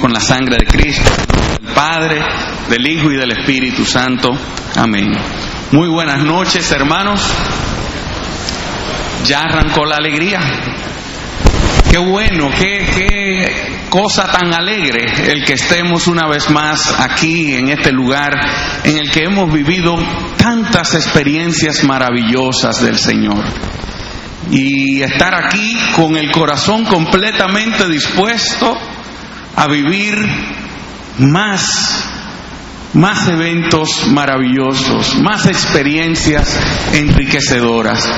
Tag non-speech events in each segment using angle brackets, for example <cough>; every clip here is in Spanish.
con la sangre de Cristo, del Padre, del Hijo y del Espíritu Santo. Amén. Muy buenas noches, hermanos. Ya arrancó la alegría. Qué bueno, qué, qué cosa tan alegre el que estemos una vez más aquí en este lugar en el que hemos vivido tantas experiencias maravillosas del Señor. Y estar aquí con el corazón completamente dispuesto a vivir más, más eventos maravillosos, más experiencias enriquecedoras.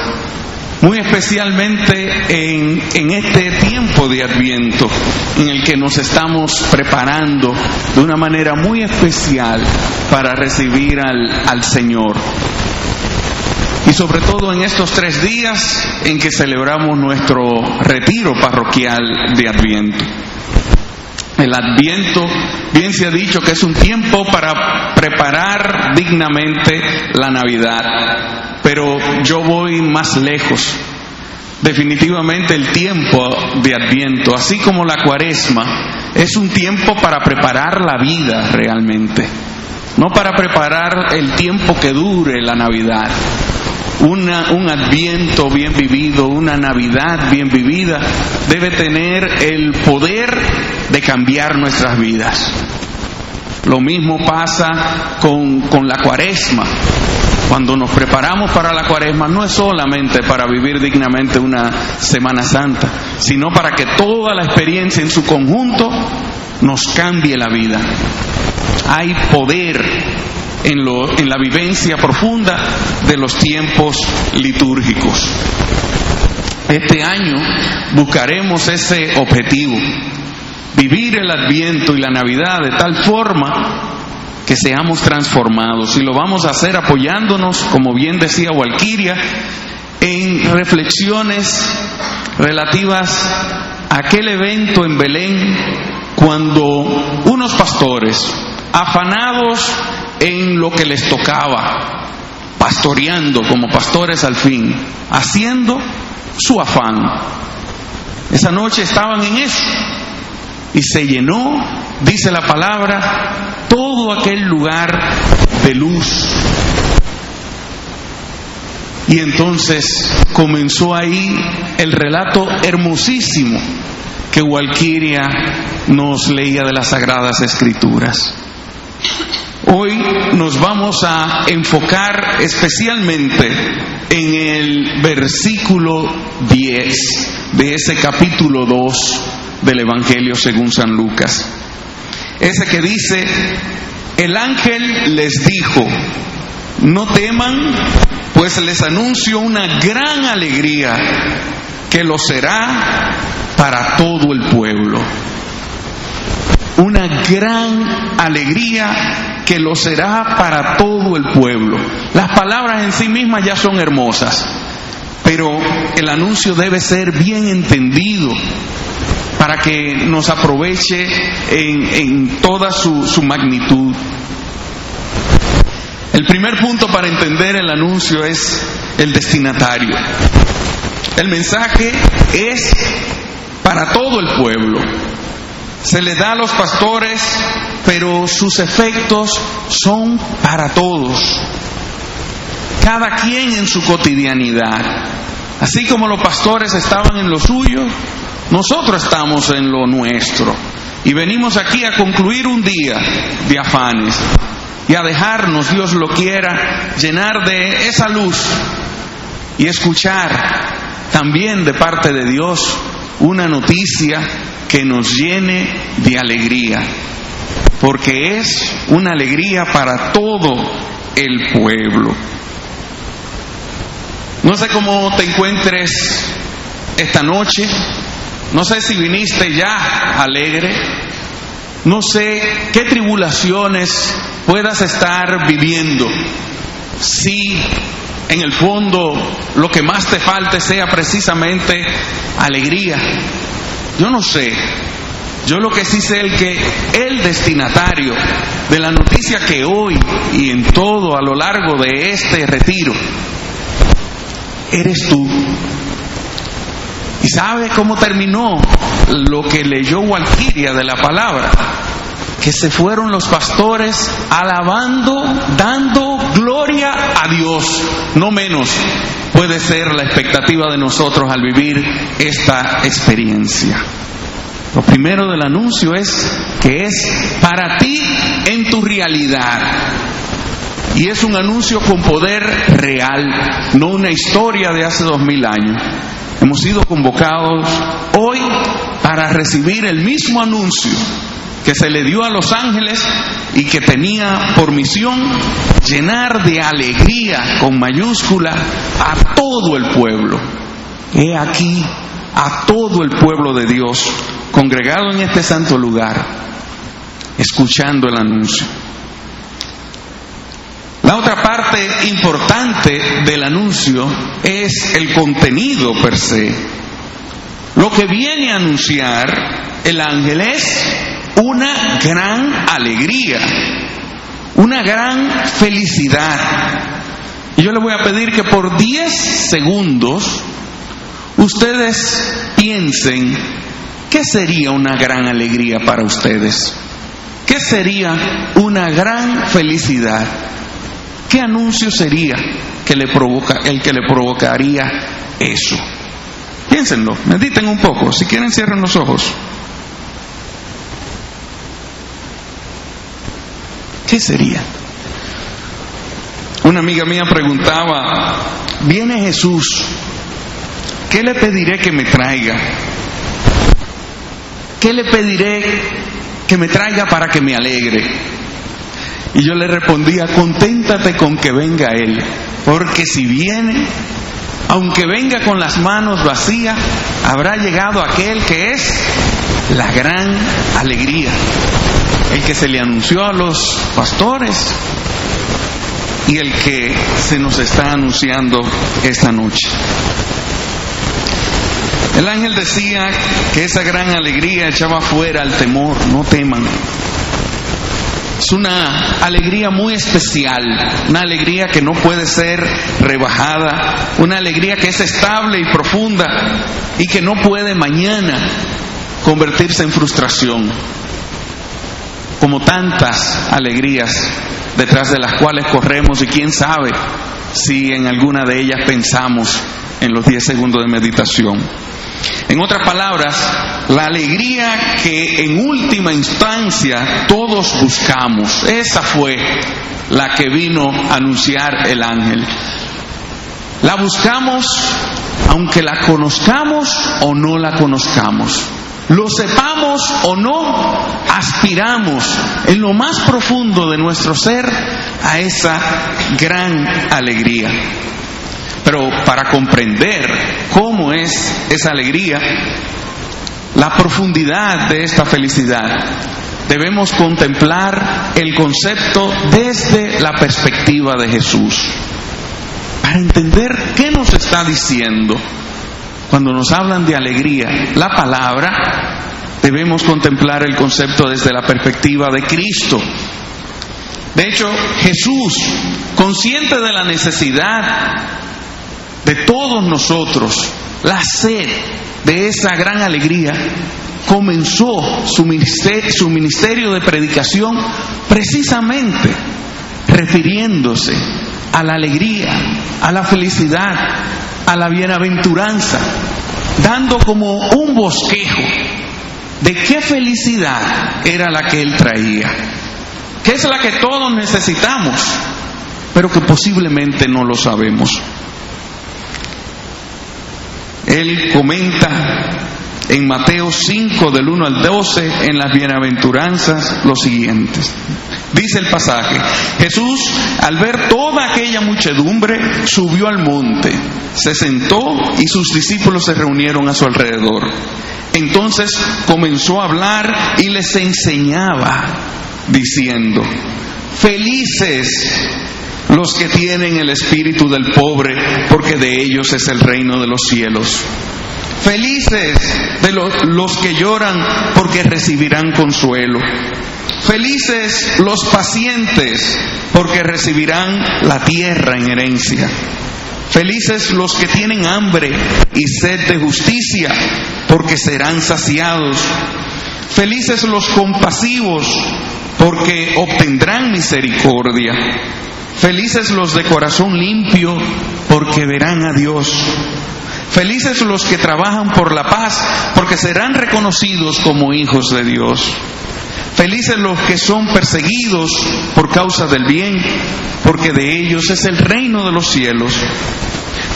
Muy especialmente en, en, este tiempo de Adviento, en el que nos estamos preparando de una manera muy especial para recibir al, al Señor. Y sobre todo en estos tres días en que celebramos nuestro retiro parroquial de Adviento. El adviento, bien se ha dicho que es un tiempo para preparar dignamente la Navidad, pero yo voy más lejos. Definitivamente el tiempo de adviento, así como la cuaresma, es un tiempo para preparar la vida realmente, no para preparar el tiempo que dure la Navidad. Una, un adviento bien vivido, una Navidad bien vivida, debe tener el poder de cambiar nuestras vidas. Lo mismo pasa con, con la cuaresma. Cuando nos preparamos para la cuaresma no es solamente para vivir dignamente una Semana Santa, sino para que toda la experiencia en su conjunto nos cambie la vida. Hay poder en, la vivencia profunda de los tiempos litúrgicos. Este año buscaremos ese objetivo, vivir el adviento y la Navidad de tal forma que seamos transformados. Y lo vamos a hacer apoyándonos, como bien decía Walquiria, en reflexiones relativas a aquel evento en Belén cuando unos pastores, afanados en lo que les tocaba, pastoreando como pastores al fin, haciendo su afán. Esa noche estaban en eso y se llenó, dice la palabra, todo aquel lugar de luz. Y entonces comenzó ahí el relato hermosísimo que Walquiria nos leía de las Sagradas Escrituras. Hoy nos vamos a enfocar especialmente en el versículo 10 de ese capítulo 2 del Evangelio según San Lucas. Ese que dice, el ángel les dijo, no teman, pues les anuncio una gran alegría que lo será para todo el pueblo. Una gran alegría que lo será para todo el pueblo. Las palabras en sí mismas ya son hermosas, pero el anuncio debe ser bien entendido para que nos aproveche en, en toda su, su magnitud. El primer punto para entender el anuncio es el destinatario. El mensaje es para todo el pueblo. Se le da a los pastores, pero sus efectos son para todos. Cada quien en su cotidianidad. Así como los pastores estaban en lo suyo, nosotros estamos en lo nuestro. Y venimos aquí a concluir un día de afanes y a dejarnos, Dios lo quiera, llenar de esa luz y escuchar también de parte de Dios una noticia que nos llene de alegría, porque es una alegría para todo el pueblo. No sé cómo te encuentres esta noche, no sé si viniste ya alegre, no sé qué tribulaciones puedas estar viviendo, si en el fondo lo que más te falte sea precisamente alegría. Yo no sé. Yo lo que sí sé es que el destinatario de la noticia que hoy y en todo a lo largo de este retiro eres tú. ¿Y sabe cómo terminó lo que leyó Walquiria de la palabra? Que se fueron los pastores alabando, dando gloria a Dios, no menos puede ser la expectativa de nosotros al vivir esta experiencia. Lo primero del anuncio es que es para ti en tu realidad. Y es un anuncio con poder real, no una historia de hace dos mil años. Hemos sido convocados hoy para recibir el mismo anuncio que se le dio a los ángeles y que tenía por misión llenar de alegría con mayúscula a todo el pueblo. He aquí a todo el pueblo de Dios congregado en este santo lugar, escuchando el anuncio. La otra parte importante del anuncio es el contenido per se. Lo que viene a anunciar el ángel es una gran alegría, una gran felicidad. Y yo le voy a pedir que por 10 segundos ustedes piensen qué sería una gran alegría para ustedes. ¿Qué sería una gran felicidad? ¿Qué anuncio sería que le provoca, el que le provocaría eso? Piénsenlo, mediten un poco. Si quieren, cierren los ojos. ¿Qué sería? Una amiga mía preguntaba, viene Jesús, ¿qué le pediré que me traiga? ¿Qué le pediré que me traiga para que me alegre? Y yo le respondía, conténtate con que venga Él, porque si viene, aunque venga con las manos vacías, habrá llegado aquel que es la gran alegría, el que se le anunció a los pastores y el que se nos está anunciando esta noche. El ángel decía que esa gran alegría echaba fuera el temor, no teman. Es una alegría muy especial, una alegría que no puede ser rebajada, una alegría que es estable y profunda y que no puede mañana convertirse en frustración, como tantas alegrías detrás de las cuales corremos y quién sabe si en alguna de ellas pensamos en los 10 segundos de meditación. En otras palabras, la alegría que en última instancia todos buscamos, esa fue la que vino a anunciar el ángel. La buscamos aunque la conozcamos o no la conozcamos. Lo sepamos o no, aspiramos en lo más profundo de nuestro ser a esa gran alegría. Pero para comprender cómo es esa alegría, la profundidad de esta felicidad, debemos contemplar el concepto desde la perspectiva de Jesús. Para entender qué nos está diciendo cuando nos hablan de alegría, la palabra, debemos contemplar el concepto desde la perspectiva de Cristo. De hecho, Jesús, consciente de la necesidad de todos nosotros, la sed de esa gran alegría, comenzó su ministerio, su ministerio de predicación precisamente refiriéndose a la alegría, a la felicidad, a la bienaventuranza, dando como un bosquejo de qué felicidad era la que él traía, que es la que todos necesitamos, pero que posiblemente no lo sabemos. Él comenta en Mateo 5 del 1 al 12 en las bienaventuranzas lo siguientes. Dice el pasaje, Jesús al ver toda aquella muchedumbre subió al monte, se sentó y sus discípulos se reunieron a su alrededor. Entonces comenzó a hablar y les enseñaba diciendo, Felices los que tienen el espíritu del pobre, porque de ellos es el reino de los cielos. Felices los, los que lloran, porque recibirán consuelo. Felices los pacientes, porque recibirán la tierra en herencia. Felices los que tienen hambre y sed de justicia, porque serán saciados. Felices los compasivos, porque obtendrán misericordia. Felices los de corazón limpio, porque verán a Dios. Felices los que trabajan por la paz, porque serán reconocidos como hijos de Dios. Felices los que son perseguidos por causa del bien, porque de ellos es el reino de los cielos.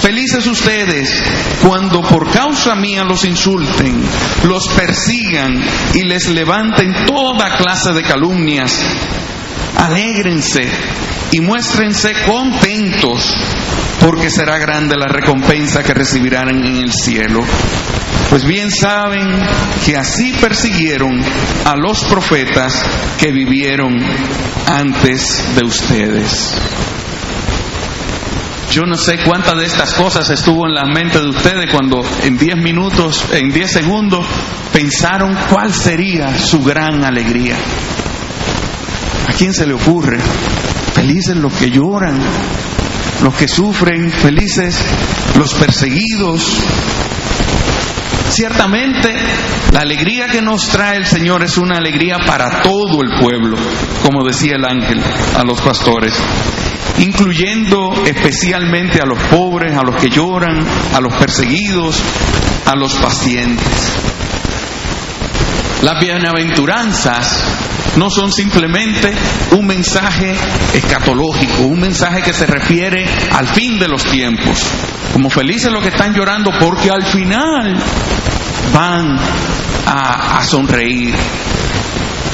Felices ustedes cuando por causa mía los insulten, los persigan y les levanten toda clase de calumnias. Alégrense y muéstrense contentos, porque será grande la recompensa que recibirán en el cielo. Pues bien saben que así persiguieron a los profetas que vivieron antes de ustedes. Yo no sé cuántas de estas cosas estuvo en la mente de ustedes cuando en 10 minutos, en 10 segundos, pensaron cuál sería su gran alegría. ¿A quién se le ocurre? Felices los que lloran, los que sufren, felices los perseguidos, Ciertamente, la alegría que nos trae el Señor es una alegría para todo el pueblo, como decía el ángel a los pastores, incluyendo especialmente a los pobres, a los que lloran, a los perseguidos, a los pacientes. Las bienaventuranzas no son simplemente un mensaje escatológico, un mensaje que se refiere al fin de los tiempos. Como felices los que están llorando porque al final van a, sonreír,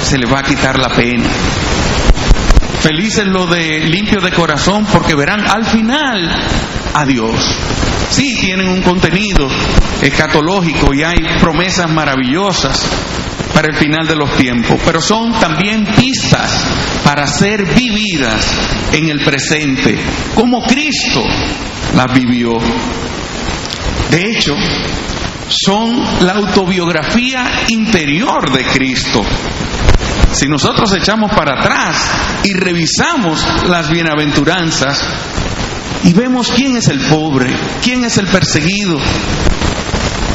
se les va a quitar la pena. Felices los de limpio de corazón porque verán al final a Dios. Sí, tienen un contenido escatológico y hay promesas maravillosas, para el final de los tiempos, pero son también pistas para ser vividas en el presente, como Cristo las vivió. De hecho, son la autobiografía interior de Cristo. Si nosotros echamos para atrás y revisamos las bienaventuranzas y vemos quién es el pobre, quién es el perseguido,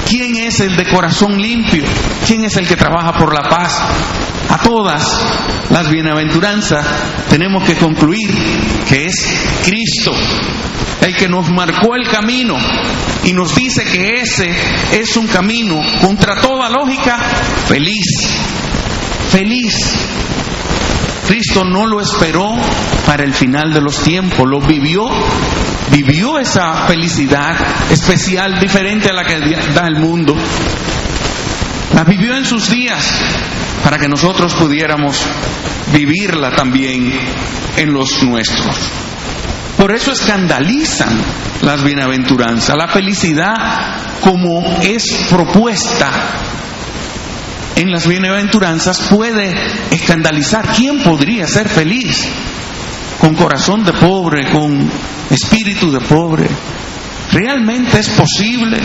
¿Quién es el de corazón limpio? ¿Quién es el que trabaja por la paz? A todas las bienaventuranzas tenemos que concluir que es Cristo el que nos marcó el camino y nos dice que ese es un camino contra toda lógica feliz, feliz. Cristo no lo esperó para el final de los tiempos, lo vivió vivió esa felicidad especial, diferente a la que da el mundo. La vivió en sus días para que nosotros pudiéramos vivirla también en los nuestros. Por eso escandalizan las bienaventuranzas. La felicidad como es propuesta en las bienaventuranzas puede escandalizar. ¿Quién podría ser feliz? con corazón de pobre, con espíritu de pobre. ¿Realmente es posible?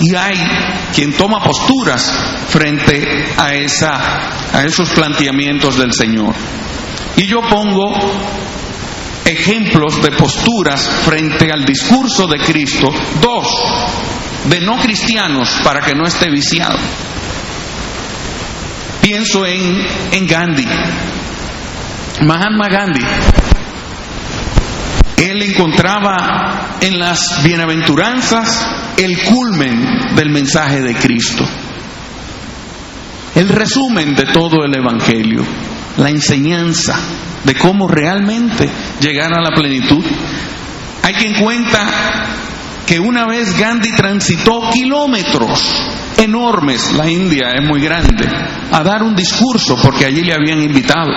Y hay quien toma posturas frente a, esa, a esos planteamientos del Señor. Y yo pongo ejemplos de posturas frente al discurso de Cristo, dos, de no cristianos para que no esté viciado. Pienso en, en Gandhi, Mahatma Gandhi, él encontraba en las bienaventuranzas el culmen del mensaje de Cristo, el resumen de todo el Evangelio, la enseñanza de cómo realmente llegar a la plenitud. Hay quien cuenta que una vez Gandhi transitó kilómetros enormes, la India es muy grande, a dar un discurso porque allí le habían invitado.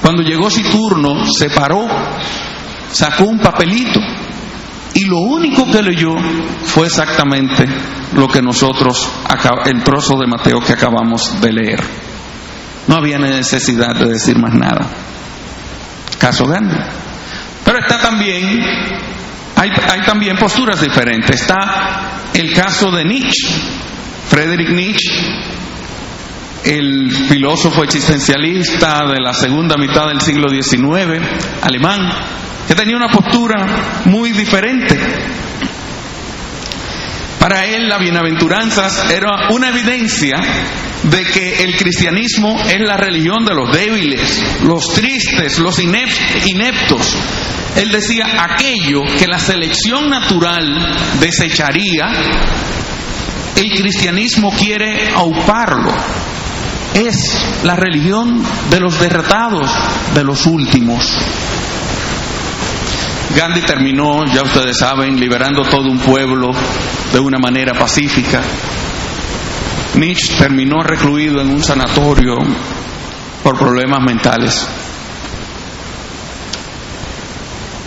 Cuando llegó su turno, se paró, sacó un papelito y lo único que leyó fue exactamente lo que nosotros, el trozo de Mateo que acabamos de leer. No había necesidad de decir más nada. caso Gandhi. Pero está también, hay, hay también posturas diferentes. Está el caso de Nietzsche, Friedrich Nietzsche, el filósofo existencialista de la segunda mitad del siglo XIX, alemán, que tenía una postura muy diferente. Para él las bienaventuranzas era una evidencia de que el cristianismo es la religión de los débiles, los tristes, los ineptos. Él decía aquello que la selección natural desecharía, el cristianismo quiere auparlo. Es la religión de los derrotados, de los últimos. Gandhi terminó, ya ustedes saben, liberando todo un pueblo de una manera pacífica. Nietzsche terminó recluido en un sanatorio por problemas mentales.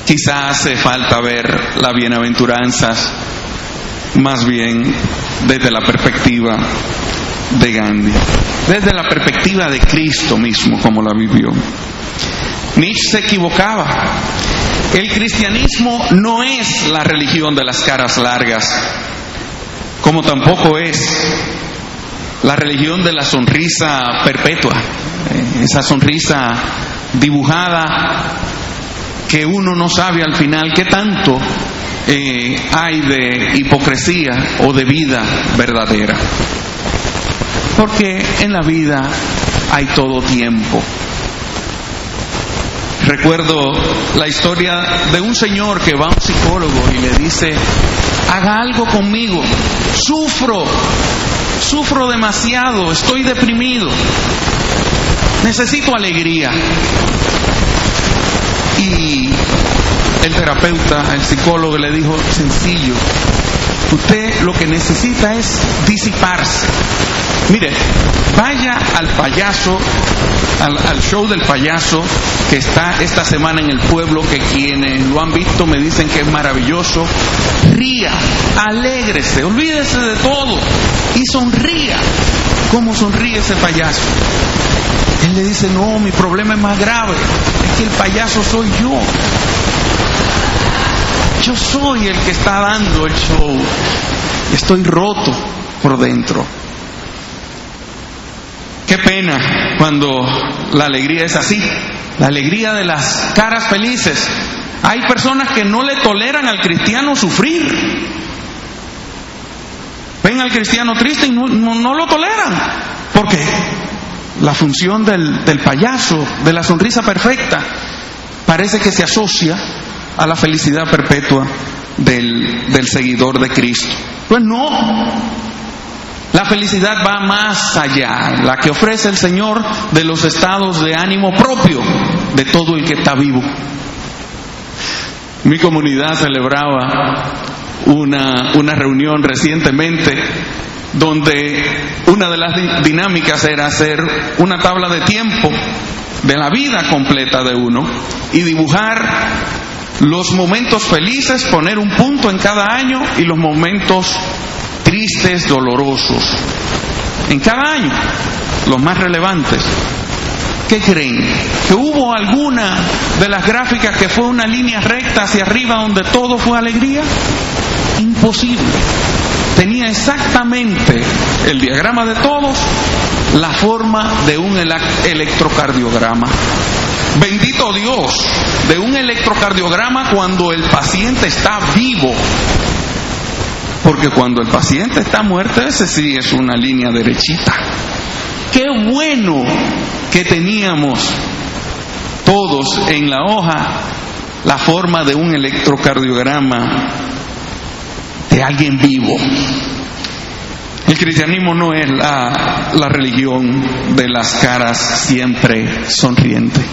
Quizás hace falta ver las bienaventuranzas más bien desde la perspectiva de Gandhi, desde la perspectiva de Cristo mismo como la vivió. Nietzsche se equivocaba. El cristianismo no es la religión de las caras largas, como tampoco es la religión de la sonrisa perpetua, eh, esa sonrisa dibujada que uno no sabe al final qué tanto eh, hay de hipocresía o de vida verdadera. Porque en la vida hay todo tiempo. Recuerdo la historia de un señor que va a un psicólogo y le dice, haga algo conmigo, sufro, sufro demasiado, estoy deprimido, necesito alegría. Y el terapeuta, el psicólogo le dijo, sencillo, usted lo que necesita es disiparse. Mire, vaya al payaso, al, show del payaso que está esta semana en el pueblo, que quienes lo han visto me dicen que es maravilloso. Ría, alégrese, olvídese de todo y sonría. ¿Cómo sonríe ese payaso? Él le dice, no, mi problema es más grave, es que el payaso soy yo. Yo soy el que está dando el show. Estoy roto por dentro. Qué pena cuando la alegría es así, la alegría de las caras felices. Hay personas que no le toleran al cristiano sufrir. Ven al cristiano triste y no, lo toleran. ¿Por qué? La función del, del payaso, de la sonrisa perfecta, parece que se asocia a la felicidad perpetua del, del seguidor de Cristo. Pues no, la felicidad va más allá, la que ofrece el Señor de los estados de ánimo propio de todo el que está vivo. Mi comunidad celebraba una, una reunión recientemente donde una de las dinámicas era hacer una tabla de tiempo de la vida completa de uno y dibujar los momentos felices, poner un punto en cada año y los momentos tristes, dolorosos, en cada año, los más relevantes. ¿Qué creen? ¿Que hubo alguna de las gráficas que fue una línea recta hacia arriba donde todo fue alegría? Imposible. Tenía exactamente el diagrama de todos la forma de un electrocardiograma. Bendito Dios, de un electrocardiograma cuando el paciente está vivo, porque cuando el paciente está muerto, ese sí es una línea derechita. Qué bueno que teníamos todos en la hoja la forma de un electrocardiograma de alguien vivo. El cristianismo no es la, religión de las caras siempre sonrientes.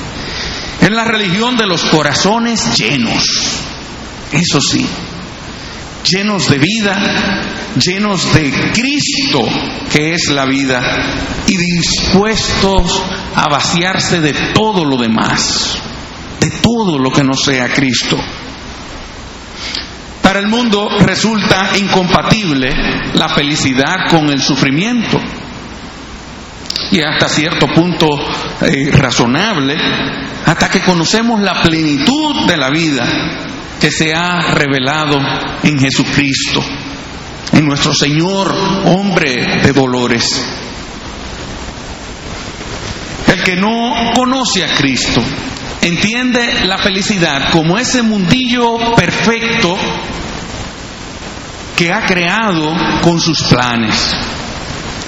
Es la religión de los corazones llenos. Eso sí, llenos de vida, llenos de Cristo, que es la vida, y dispuestos a vaciarse de todo lo demás, de todo lo que no sea Cristo. Para el mundo resulta incompatible la felicidad con el sufrimiento. Y hasta cierto punto eh, razonable, hasta que conocemos la plenitud de la vida que se ha revelado en Jesucristo, en nuestro Señor, hombre de dolores. El que no conoce a Cristo entiende la felicidad como ese mundillo perfecto que ha creado con sus planes.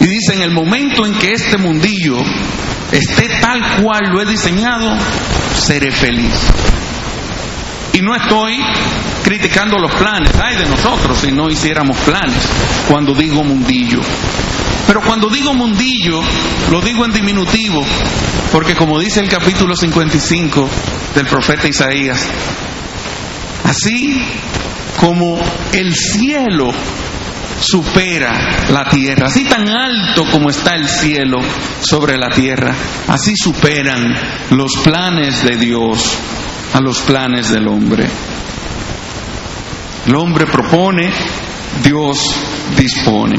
Y dice, en el momento en que este mundillo esté tal cual lo he diseñado, seré feliz. Y no estoy criticando los planes, ay de nosotros si no hiciéramos planes, cuando digo mundillo. Pero cuando digo mundillo, lo digo en diminutivo, porque como dice el capítulo 55 del profeta Isaías, así como el cielo supera la tierra, así tan alto como está el cielo sobre la tierra, así superan los planes de Dios a los planes del hombre. El hombre propone, Dios dispone.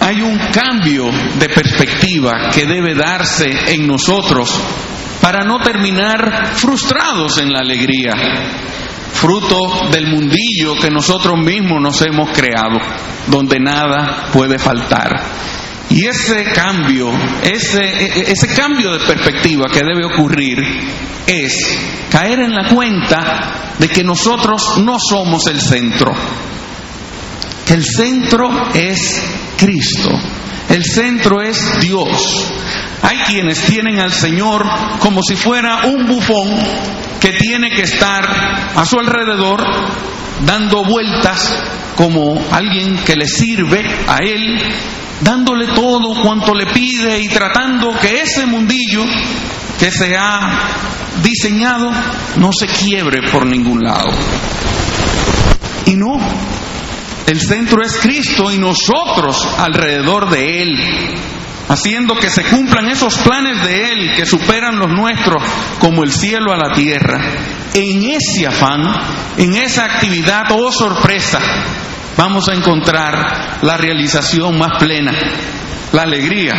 Hay un cambio de perspectiva que debe darse en nosotros para no terminar frustrados en la alegría, fruto del mundillo que nosotros mismos nos hemos creado, donde nada puede faltar. Y ese cambio, ese, ese cambio de perspectiva que debe ocurrir es caer en la cuenta de que nosotros no somos el centro, que el centro es Cristo, el centro es Dios. Hay quienes tienen al Señor como si fuera un bufón que tiene que estar a su alrededor dando vueltas como alguien que le sirve a Él, dándole todo cuanto le pide y tratando que ese mundillo que se ha diseñado no se quiebre por ningún lado. Y no, el centro es Cristo y nosotros alrededor de Él, haciendo que se cumplan esos planes de Él que superan los nuestros como el cielo a la tierra. En ese afán, en esa actividad, oh sorpresa, vamos a encontrar la realización más plena, la alegría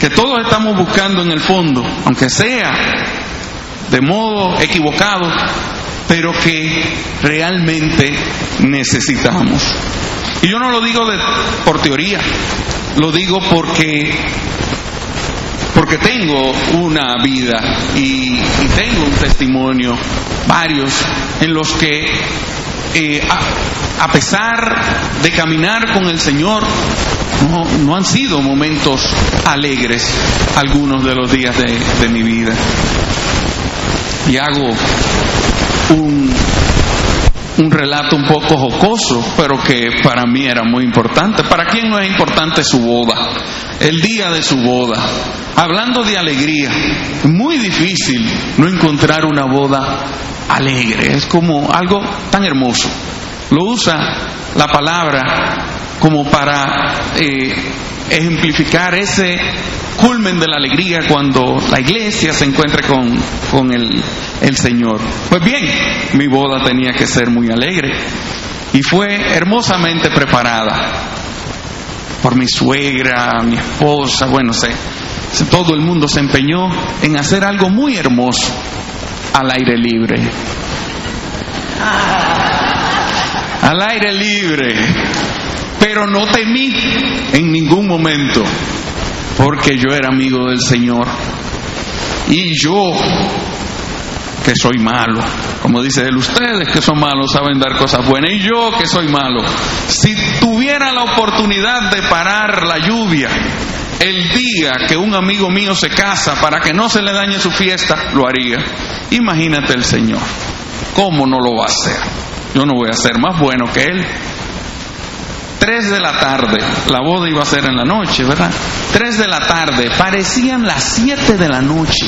que todos estamos buscando en el fondo, aunque sea de modo equivocado, pero que realmente necesitamos. Y yo no lo digo por teoría, lo digo porque porque tengo una vida y, tengo un testimonio, varios, en los que eh, a, pesar de caminar con el Señor, no, han sido momentos alegres algunos de los días de, de mi vida. Y hago un, un relato un poco jocoso, pero que para mí era muy importante. ¿Para quién no es importante su boda? El día de su boda. Hablando de alegría, muy difícil no encontrar una boda alegre. Es como algo tan hermoso. Lo usa la palabra como para eh, ejemplificar ese culmen de la alegría cuando la iglesia se encuentre con, con el, el Señor. Pues bien, mi boda tenía que ser muy alegre y fue hermosamente preparada por mi suegra, mi esposa, bueno, sé, todo el mundo se empeñó en hacer algo muy hermoso al aire libre. Al aire libre. Pero no temí en ningún momento porque yo era amigo del Señor. Y yo, que soy malo, como dice él, ustedes que son malos saben dar cosas buenas, y yo que soy malo, si tuviera la oportunidad de parar la lluvia el día que un amigo mío se casa para que no se le dañe su fiesta, lo haría. Imagínate el Señor, ¿cómo no lo va a hacer? Yo no voy a ser más bueno que Él. Tres de la tarde, la boda iba a ser en la noche, ¿verdad? Tres de la tarde, parecían las siete de la noche.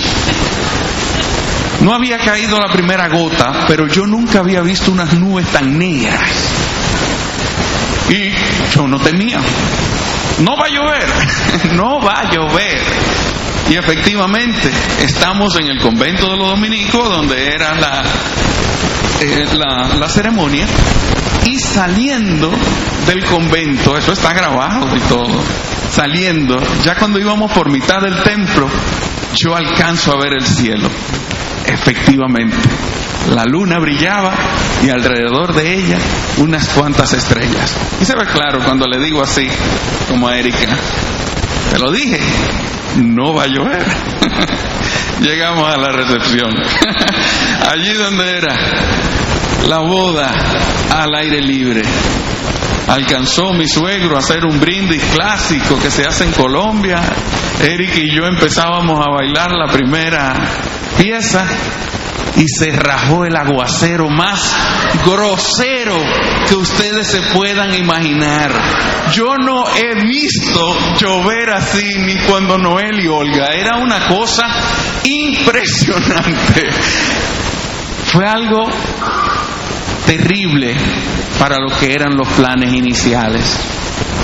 No había caído la primera gota, pero yo nunca había visto unas nubes tan negras. Y yo no temía. No va a llover, <laughs> no va a llover. Y efectivamente, estamos en el convento de los dominicos, donde era la, eh, la, la ceremonia, y saliendo del convento, eso está grabado y todo, saliendo, ya cuando íbamos por mitad del templo, yo alcanzo a ver el cielo. Efectivamente, la luna brillaba y alrededor de ella unas cuantas estrellas. Y se ve claro cuando le digo así, como a Erika, te lo dije, no va a llover. <laughs> Llegamos a la recepción. <laughs> Allí donde era la boda al aire libre. Alcanzó mi suegro a hacer un brindis clásico que se hace en Colombia. Eric y yo empezábamos a bailar la primera pieza y se rajó el aguacero más grosero que ustedes se puedan imaginar. Yo no he visto llover así ni cuando Noel y Olga. Era una cosa impresionante. Fue algo terrible para lo que eran los planes iniciales.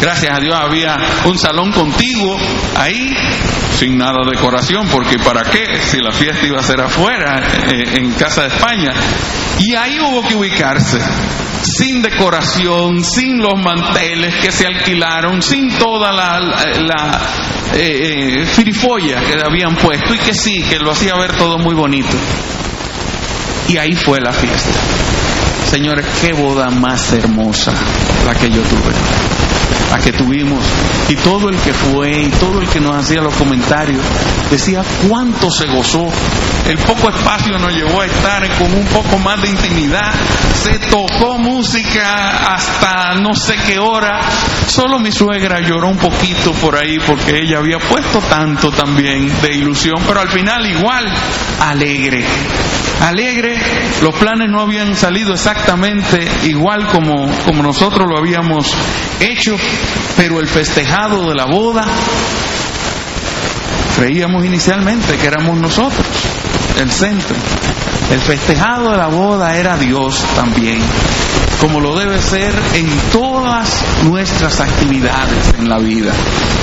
Gracias a Dios había un salón contiguo ahí, sin nada de decoración, porque ¿para qué? Si la fiesta iba a ser afuera, eh, en Casa de España. Y ahí hubo que ubicarse, sin decoración, sin los manteles que se alquilaron, sin toda la, la, eh, eh, que habían puesto y que sí, que lo hacía ver todo muy bonito. Y ahí fue la fiesta. Señores, qué boda más hermosa la que yo tuve, la que tuvimos. Y todo el que fue y todo el que nos hacía los comentarios decía cuánto se gozó. El poco espacio nos llevó a estar con un poco más de intimidad. Se tocó música hasta no sé qué hora. Solo mi suegra lloró un poquito por ahí porque ella había puesto tanto también de ilusión, pero al final igual alegre alegre, los planes no habían salido exactamente igual como, como nosotros lo habíamos hecho, pero el festejado de la boda, creíamos inicialmente que éramos nosotros, el centro. El festejado de la boda era Dios también, como lo debe ser en todas nuestras actividades en la vida.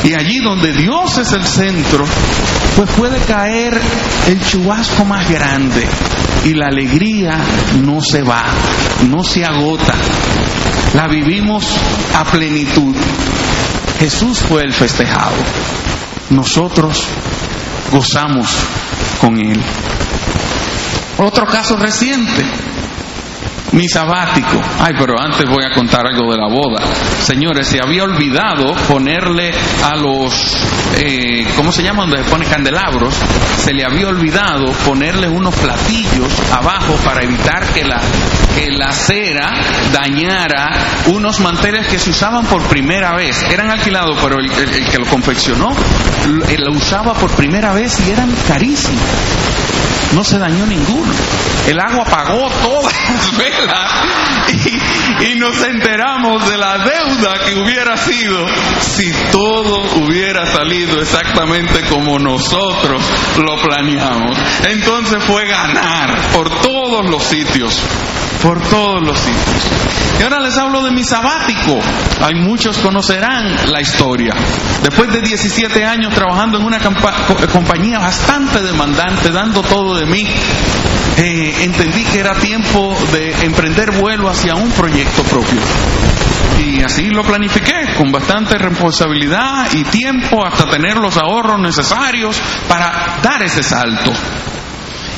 Y allí donde Dios es el centro, pues puede caer el chubasco más grande y la alegría no se va, no se agota, la vivimos a plenitud. Jesús fue el festejado, nosotros gozamos con Él. Otro caso reciente, mi sabático. Ay, pero antes voy a contar algo de la boda. Señores, se había olvidado ponerle a los, eh, ¿cómo se llama? Donde se pone candelabros. Se le había olvidado ponerle unos platillos abajo para evitar que la, que la cera dañara unos manteles que se usaban por primera vez. Eran alquilados, pero el, el que lo confeccionó lo usaba por primera vez y eran carísimos no se dañó ninguno. El agua apagó todas las velas y, nos enteramos de la deuda que hubiera sido si todo hubiera salido exactamente como nosotros lo planeamos. Entonces fue ganar por todos los sitios por todos los sitios. Y ahora les hablo de mi sabático. Hay muchos conocerán la historia. Después de 17 años trabajando en una compañía bastante demandante, dando todo de mí, eh, entendí que era tiempo de emprender vuelo hacia un proyecto propio. Y así lo planifiqué con bastante responsabilidad y tiempo hasta tener los ahorros necesarios para dar ese salto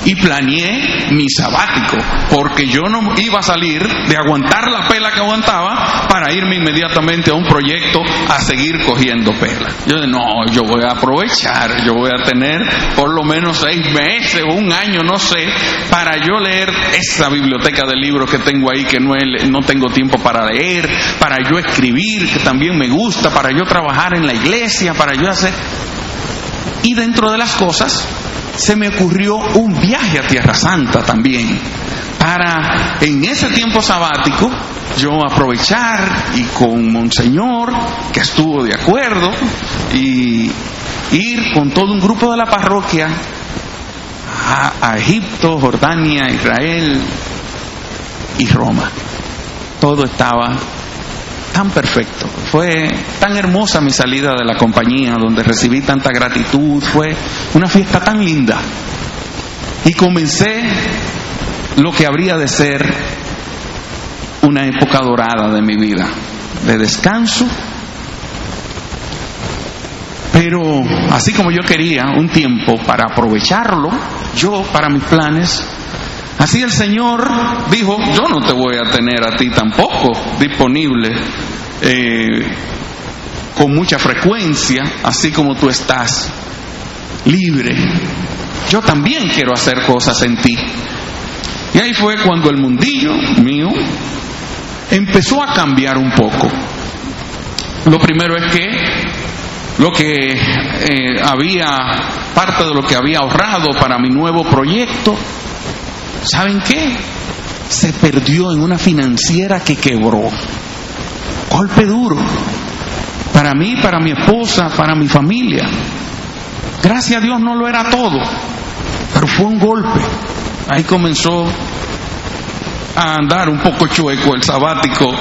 y planeé mi sabático, porque yo no iba a salir de aguantar la pela que aguantaba para irme inmediatamente a un proyecto a seguir cogiendo pela. Yo dije, no, yo voy a aprovechar, yo voy a tener por lo menos seis meses o un año, no sé, para yo leer esa biblioteca de libros que tengo ahí que no, no tengo tiempo para leer, para yo escribir, que también me gusta, para yo trabajar en la iglesia, para yo hacer... Y dentro de las cosas, se me ocurrió un viaje a Tierra Santa también, para en ese tiempo sabático yo aprovechar y con Monseñor, que estuvo de acuerdo, y ir con todo un grupo de la parroquia a, a Egipto, Jordania, Israel y Roma. Todo estaba tan perfecto. Fue tan hermosa mi salida de la compañía, donde recibí tanta gratitud. Fue una fiesta tan linda. Y comencé lo que habría de ser una época dorada de mi vida, de descanso. Pero así como yo quería un tiempo para aprovecharlo, yo para mis planes, así el Señor dijo, yo no te voy a tener a ti tampoco disponible eh, con mucha frecuencia, así como tú estás libre. Yo también quiero hacer cosas en ti. Y ahí fue cuando el mundillo mío empezó a cambiar un poco. Lo primero es que lo que eh, había, parte de lo que había ahorrado para mi nuevo proyecto, ¿saben qué? Se perdió en una financiera que quebró. Golpe duro. Para mí, para mi esposa, para mi familia. Gracias a Dios no lo era todo, pero fue un golpe. Ahí comenzó a andar un poco chueco el sabático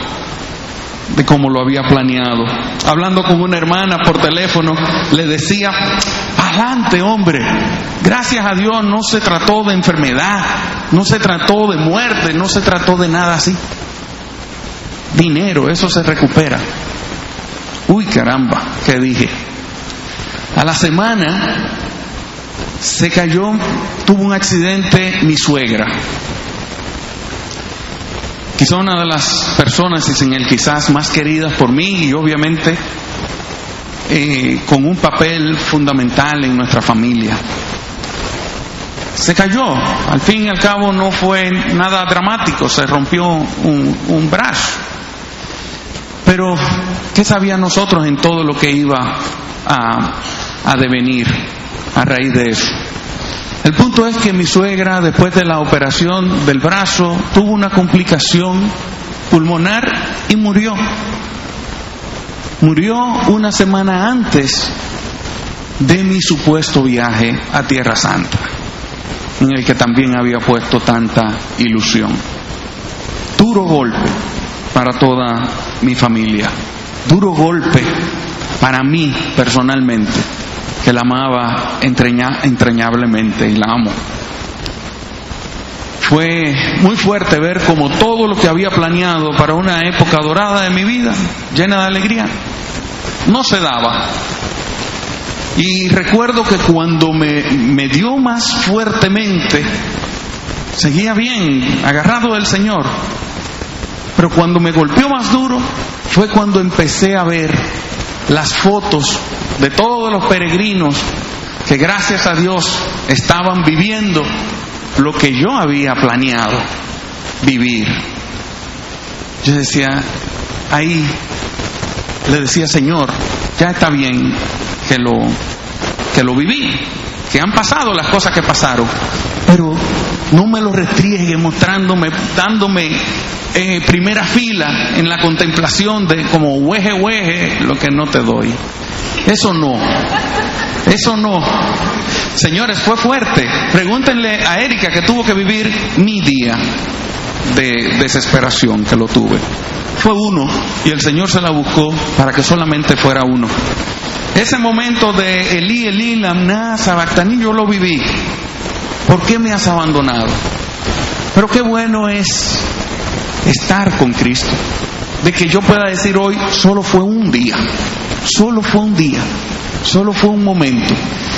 de cómo lo había planeado. Hablando con una hermana por teléfono, le decía, adelante hombre, gracias a Dios no se trató de enfermedad, no se trató de muerte, no se trató de nada así. Dinero, eso se recupera. Uy, caramba, ¿qué dije? A la semana se cayó, tuvo un accidente mi suegra. Quizá una de las personas en el quizás más queridas por mí y obviamente eh, con un papel fundamental en nuestra familia. Se cayó, al fin y al cabo no fue nada dramático, se rompió un, brazo. Pero, ¿qué sabía nosotros en todo lo que iba a, a devenir a raíz de eso? El punto es que mi suegra, después de la operación del brazo, tuvo una complicación pulmonar y murió. Murió una semana antes de mi supuesto viaje a Tierra Santa, en el que también había puesto tanta ilusión. Duro golpe para toda mi familia, duro golpe para mí personalmente que la amaba entrañablemente y la amo. Fue muy fuerte ver como todo lo que había planeado para una época dorada de mi vida, llena de alegría, no se daba. Y recuerdo que cuando me, me dio más fuertemente, seguía bien, agarrado del Señor, pero cuando me golpeó más duro fue cuando empecé a ver las fotos de todos los peregrinos que gracias a Dios estaban viviendo lo que yo había planeado vivir. Yo decía, ahí le decía, Señor, ya está bien que lo, que lo viví, que han pasado las cosas que pasaron, pero no me lo restriegue mostrándome, dándome eh, primera fila en la contemplación de como hueje hueje lo que no te doy. Eso no. Eso no. Señores, fue fuerte. Pregúntenle a Erika que tuvo que vivir mi día de desesperación que lo tuve. Fue uno y el Señor se la buscó para que solamente fuera uno. Ese momento de Elí, Elí, Lamná, Sabactaní, yo lo viví. ¿Por qué me has abandonado? Pero qué bueno es estar con Cristo. De que yo pueda decir hoy, solo fue un día, solo fue un día, solo fue un momento.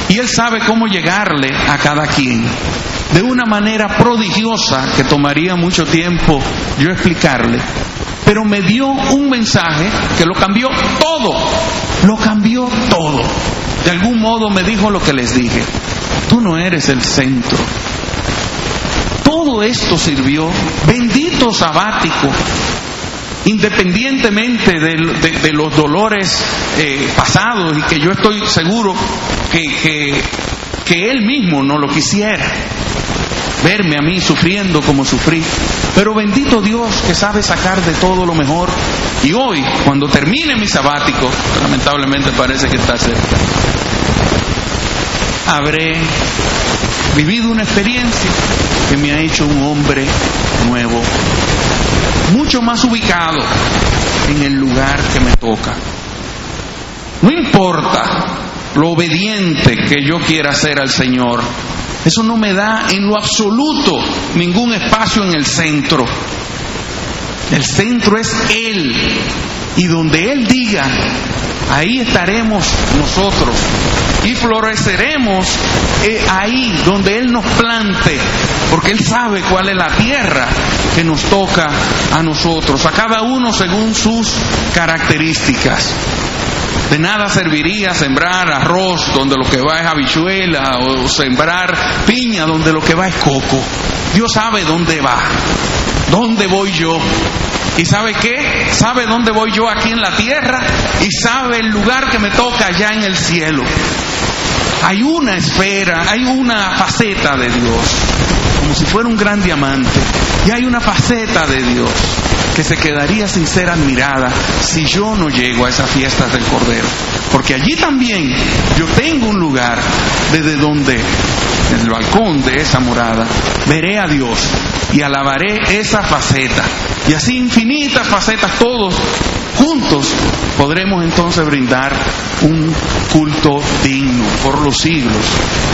Y Él sabe cómo llegarle a cada quien. De una manera prodigiosa que tomaría mucho tiempo yo explicarle. Pero me dio un mensaje que lo cambió todo. Lo cambió todo. De algún modo me dijo lo que les dije. Tú no eres el centro todo esto sirvió, bendito sabático, independientemente de, los dolores eh, pasados y que yo estoy seguro que, que él mismo no lo quisiera verme a mí sufriendo como sufrí. Pero bendito Dios que sabe sacar de todo lo mejor. Y hoy, cuando termine mi sabático, lamentablemente parece que está cerca, habré vivido una experiencia que me ha hecho un hombre nuevo, mucho más ubicado en el lugar que me toca. No importa lo obediente que yo quiera ser al Señor, eso no me da en lo absoluto ningún espacio en el centro. El centro es Él. Y donde Él diga, ahí estaremos nosotros. Y floreceremos eh, ahí donde Él nos plante, porque Él sabe cuál es la tierra que nos toca a nosotros, a cada uno según sus características. De nada serviría sembrar arroz donde lo que va es habichuela o sembrar piña donde lo que va es coco. Dios sabe dónde va, dónde voy yo. ¿Y sabe qué? Sabe dónde voy yo aquí en la tierra y sabe el lugar que me toca allá en el cielo. Hay una esfera, hay una faceta de Dios, como si fuera un gran diamante. Y hay una faceta de Dios que se quedaría sin ser admirada si yo no llego a esas fiestas del Cordero. Porque allí también yo tengo un lugar desde donde, en el balcón de esa morada, veré a Dios y alabaré esa faceta. Y así infinitas facetas, todos juntos podremos entonces brindar un culto digno por los siglos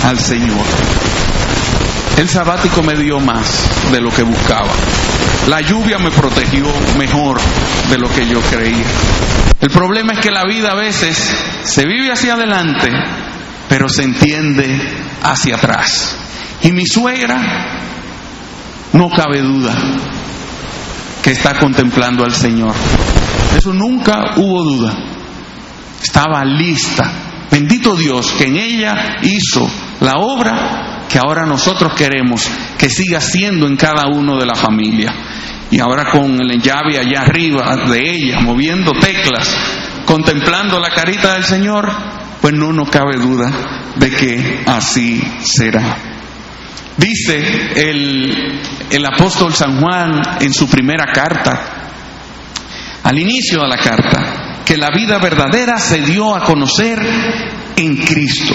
al Señor. El sabático me dio más de lo que buscaba. La lluvia me protegió mejor de lo que yo creía. El problema es que la vida a veces se vive hacia adelante, pero se entiende hacia atrás. Y mi suegra, no cabe duda, que está contemplando al Señor. Eso nunca hubo duda. Estaba lista. Bendito Dios que en ella hizo la obra que ahora nosotros queremos que siga siendo en cada uno de la familia. Y ahora con el llave allá arriba de ella, moviendo teclas, contemplando la carita del Señor, pues no nos cabe duda de que así será. Dice el, el apóstol San Juan en su primera carta, al inicio de la carta, que la vida verdadera se dio a conocer en Cristo.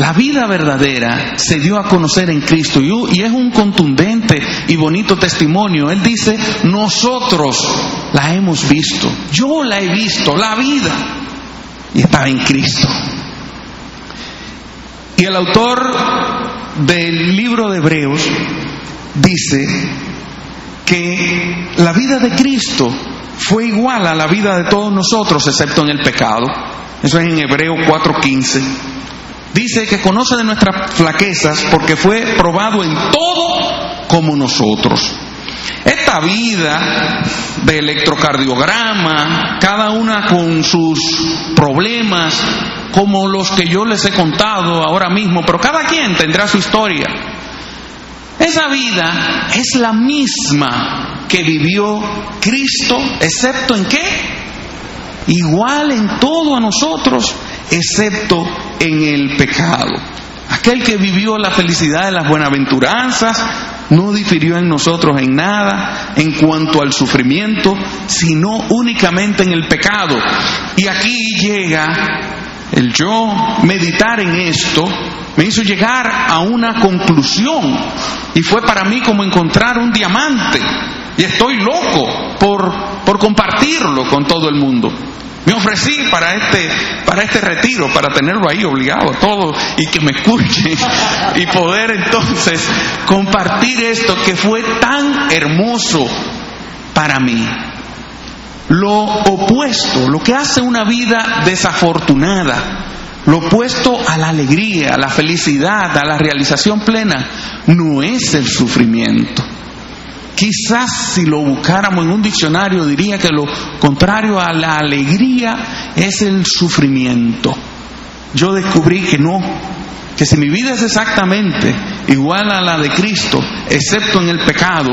La vida verdadera se dio a conocer en Cristo y es un contundente y bonito testimonio. Él dice, nosotros la hemos visto, yo la he visto, la vida, y estaba en Cristo. Y el autor del libro de Hebreos dice que la vida de Cristo fue igual a la vida de todos nosotros, excepto en el pecado. Eso es en Hebreo 4:15. Dice que conoce de nuestras flaquezas porque fue probado en todo como nosotros. Esta vida de electrocardiograma, cada una con sus problemas, como los que yo les he contado ahora mismo, pero cada quien tendrá su historia. Esa vida es la misma que vivió Cristo, excepto en qué? Igual en todo a nosotros, excepto en el pecado. Aquel que vivió la felicidad de las buenaventuranzas no difirió en nosotros en nada en cuanto al sufrimiento, sino únicamente en el pecado. Y aquí llega el yo meditar en esto, me hizo llegar a una conclusión y fue para mí como encontrar un diamante. Y estoy loco por, por compartirlo con todo el mundo. Me ofrecí para este, para este retiro, para tenerlo ahí obligado a todo y que me escuchen y poder entonces compartir esto que fue tan hermoso para mí. Lo opuesto, lo que hace una vida desafortunada, lo opuesto a la alegría, a la felicidad, a la realización plena, no es el sufrimiento. Quizás si lo buscáramos en un diccionario diría que lo contrario a la alegría es el sufrimiento. Yo descubrí que no, que si mi vida es exactamente igual a la de Cristo, excepto en el pecado,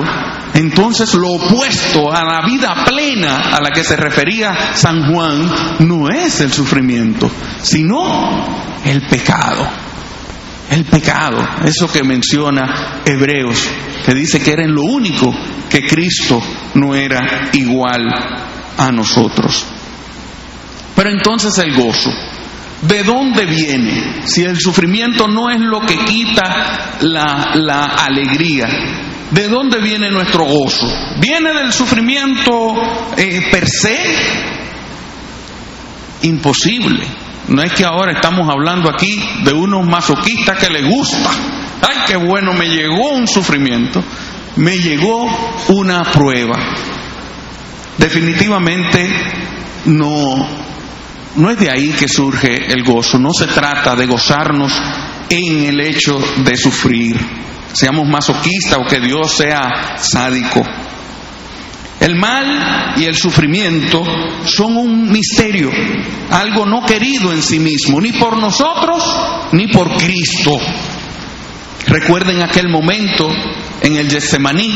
entonces lo opuesto a la vida plena a la que se refería San Juan no es el sufrimiento, sino el pecado. El pecado, eso que menciona Hebreos, que dice que era en lo único que Cristo no era igual a nosotros. Pero entonces el gozo, ¿de dónde viene? Si el sufrimiento no es lo que quita la, la alegría, ¿de dónde viene nuestro gozo? ¿Viene del sufrimiento eh, per se? Imposible. No es que ahora estamos hablando aquí de unos masoquistas que les gusta. Ay, qué bueno, me llegó un sufrimiento. me llegó una prueba. Definitivamente no, no es de ahí que surge el gozo, no se trata de gozarnos en el hecho de sufrir, seamos masoquistas o que Dios sea sádico. El mal y el sufrimiento son un misterio, algo no querido en sí mismo, ni por nosotros ni por Cristo. Recuerden aquel momento en el Getsemaní,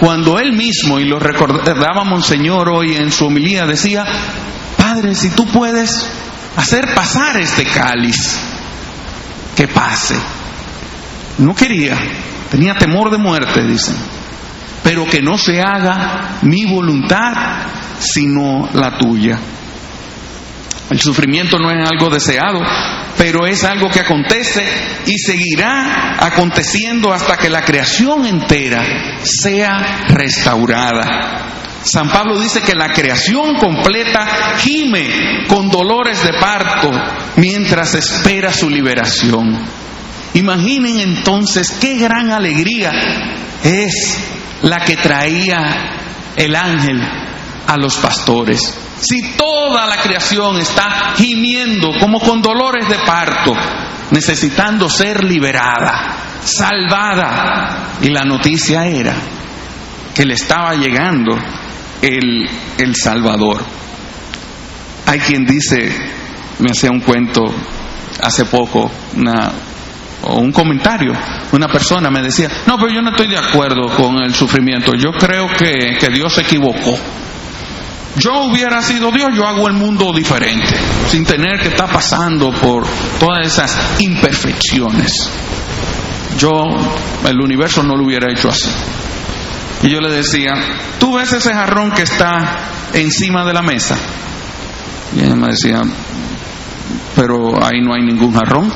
cuando él mismo, y lo recordaba Monseñor hoy en su homilía, decía, Padre, si tú puedes hacer pasar este cáliz, que pase. No quería, tenía temor de muerte, dicen pero que no se haga mi voluntad, sino la tuya. El sufrimiento no es algo deseado, pero es algo que acontece y seguirá aconteciendo hasta que la creación entera sea restaurada. San Pablo dice que la creación completa gime con dolores de parto mientras espera su liberación. Imaginen entonces qué gran alegría es la que traía el ángel a los pastores. Si toda la creación está gimiendo como con dolores de parto, necesitando ser liberada, salvada, y la noticia era que le estaba llegando el, el Salvador. Hay quien dice, me hacía un cuento hace poco, una, o un comentario, una persona me decía, no, pero yo no estoy de acuerdo con el sufrimiento, yo creo que, que Dios se equivocó. Yo hubiera sido Dios, yo hago el mundo diferente, sin tener que estar pasando por todas esas imperfecciones. Yo, el universo no lo hubiera hecho así. Y yo le decía, ¿tú ves ese jarrón que está encima de la mesa? Y ella me decía, pero ahí no hay ningún jarrón.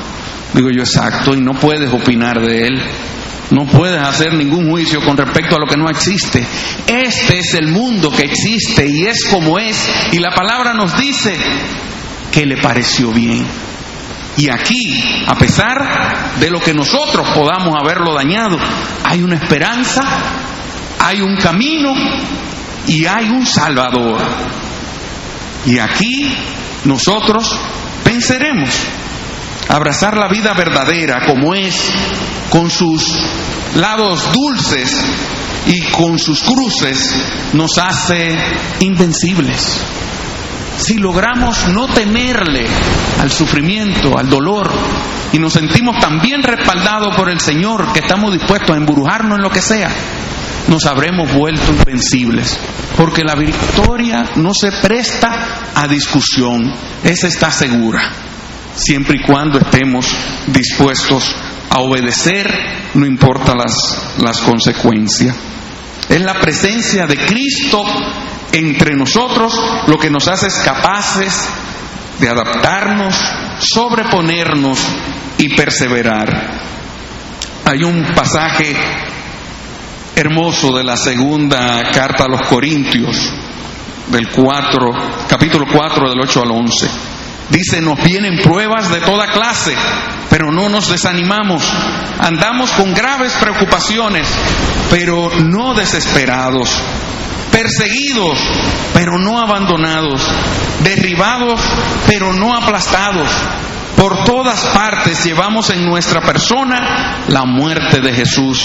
Digo yo, exacto, y no puedes opinar de él. No puedes hacer ningún juicio con respecto a lo que no existe. Este es el mundo que existe y es como es. Y la palabra nos dice que le pareció bien. Y aquí, a pesar de lo que nosotros podamos haberlo dañado, hay una esperanza, hay un camino y hay un Salvador. Y aquí nosotros venceremos abrazar la vida verdadera como es, con sus lados dulces y con sus cruces, nos hace invencibles. Si logramos no temerle al sufrimiento, al dolor, y nos sentimos tan bien respaldados por el Señor que estamos dispuestos a embrujarnos en lo que sea, nos habremos vuelto invencibles. Porque la victoria no se presta a discusión, esa está segura siempre y cuando estemos dispuestos a obedecer, no importa las, las consecuencias. Es la presencia de Cristo entre nosotros lo que nos hace capaces de adaptarnos, sobreponernos y perseverar. Hay un pasaje hermoso de la segunda carta a los Corintios, del 4, capítulo 4 del 8 al 11 Dice, nos vienen pruebas de toda clase, pero no nos desanimamos. Andamos con graves preocupaciones, pero no desesperados. Perseguidos, pero no abandonados. Derribados, pero no aplastados. Por todas partes llevamos en nuestra persona la muerte de Jesús,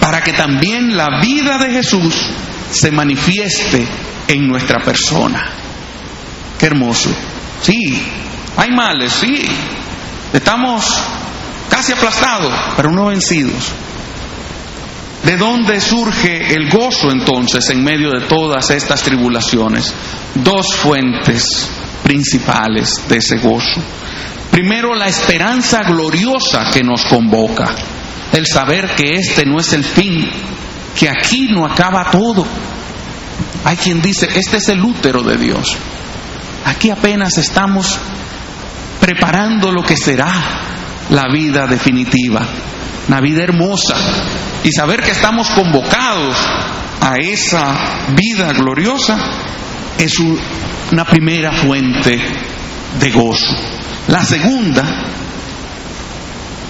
para que también la vida de Jesús se manifieste en nuestra persona. Qué hermoso. Sí, hay males, sí. Estamos casi aplastados, pero no vencidos. ¿De dónde surge el gozo entonces en medio de todas estas tribulaciones? Dos fuentes principales de ese gozo. Primero, la esperanza gloriosa que nos convoca, el saber que este no es el fin, que aquí no acaba todo. Hay quien dice, este es el útero de Dios. Aquí apenas estamos preparando lo que será la vida definitiva, la vida hermosa, y saber que estamos convocados a esa vida gloriosa es una primera fuente de gozo. La segunda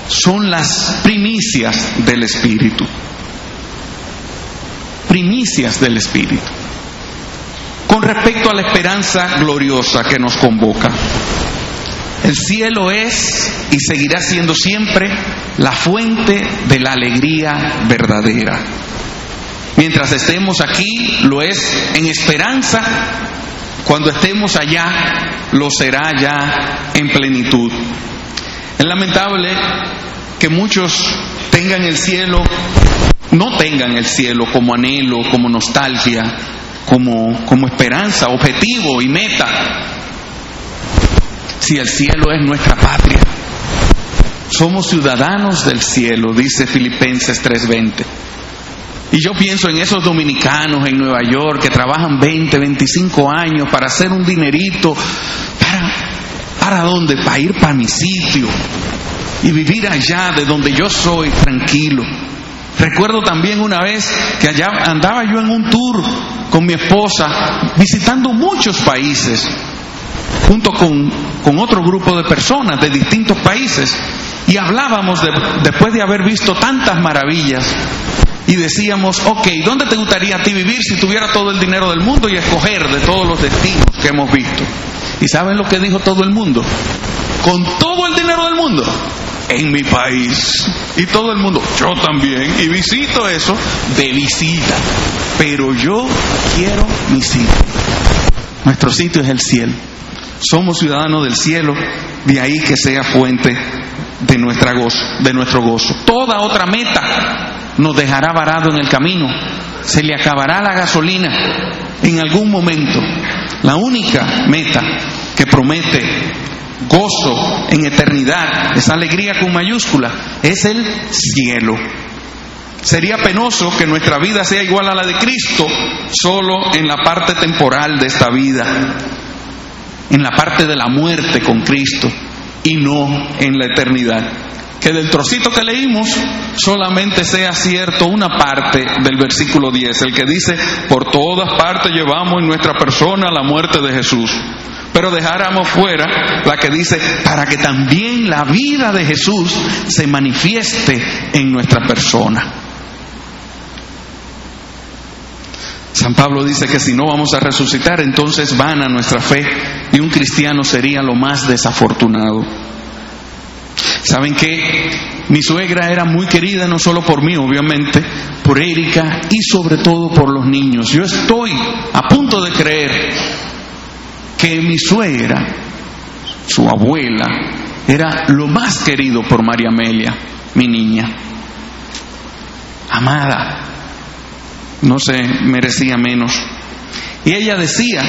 son las primicias del Espíritu. primicias del Espíritu. Con respecto a la esperanza gloriosa que nos convoca, el cielo es y seguirá siendo siempre la fuente de la alegría verdadera. Mientras estemos aquí, lo es en esperanza. Cuando estemos allá, lo será ya en plenitud. Es lamentable que muchos tengan el cielo, no tengan el cielo como anhelo, como nostalgia, como, como esperanza, objetivo y meta. Si el cielo es nuestra patria, somos ciudadanos del cielo, dice Filipenses 3:20. Y yo pienso en esos dominicanos en Nueva York que trabajan 20, 25 años para hacer un dinerito. ¿Para, para dónde? Para ir para mi sitio y vivir allá de donde yo soy tranquilo. Recuerdo también una vez que allá andaba yo en un tour con mi esposa visitando muchos países junto con, con otro grupo de personas de distintos países y hablábamos de, después de haber visto tantas maravillas y decíamos, ok, ¿dónde te gustaría a ti vivir si tuviera todo el dinero del mundo y escoger de todos los destinos que hemos visto? ¿Y saben lo que dijo todo el mundo? Con todo el dinero del mundo, en mi país. Y todo el mundo, yo también, y visito eso de visita. Pero yo quiero mi sitio. Nuestro sitio es el cielo. Somos ciudadanos del cielo, de ahí que sea fuente de, nuestra gozo, de nuestro gozo. Toda otra meta nos dejará varado en el camino. Se le acabará la gasolina en algún momento. La única meta que promete gozo en eternidad, esa alegría con mayúscula, es el cielo. Sería penoso que nuestra vida sea igual a la de Cristo solo en la parte temporal de esta vida, en la parte de la muerte con Cristo y no en la eternidad que del trocito que leímos solamente sea cierto una parte del versículo 10, el que dice, por todas partes llevamos en nuestra persona la muerte de Jesús. Pero dejáramos fuera la que dice, para que también la vida de Jesús se manifieste en nuestra persona. San Pablo dice que si no vamos a resucitar, entonces van a nuestra fe y un cristiano sería lo más desafortunado. ¿Saben qué? Mi suegra era muy querida no solo por mí, obviamente, por Erika y sobre todo por los niños. Yo estoy a punto de creer que mi suegra, su abuela, era lo más querido por María Amelia, mi niña. Amada, no se merecía menos. Y ella decía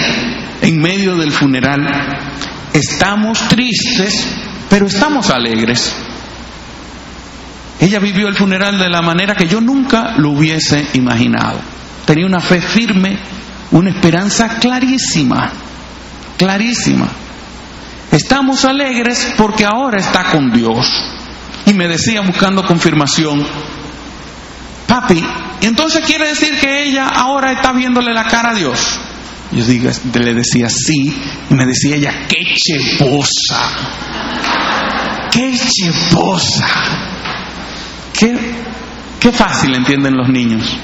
en medio del funeral, estamos tristes pero estamos alegres. Ella vivió el funeral de la manera que yo nunca lo hubiese imaginado. Tenía una fe firme, una esperanza clarísima, clarísima. Estamos alegres porque ahora está con Dios. Y me decía buscando confirmación, papi, entonces quiere decir que ella ahora está viéndole la cara a Dios? Yo le decía sí, y me decía ella, qué cheposa, qué cheposa. Qué, qué fácil entienden los niños.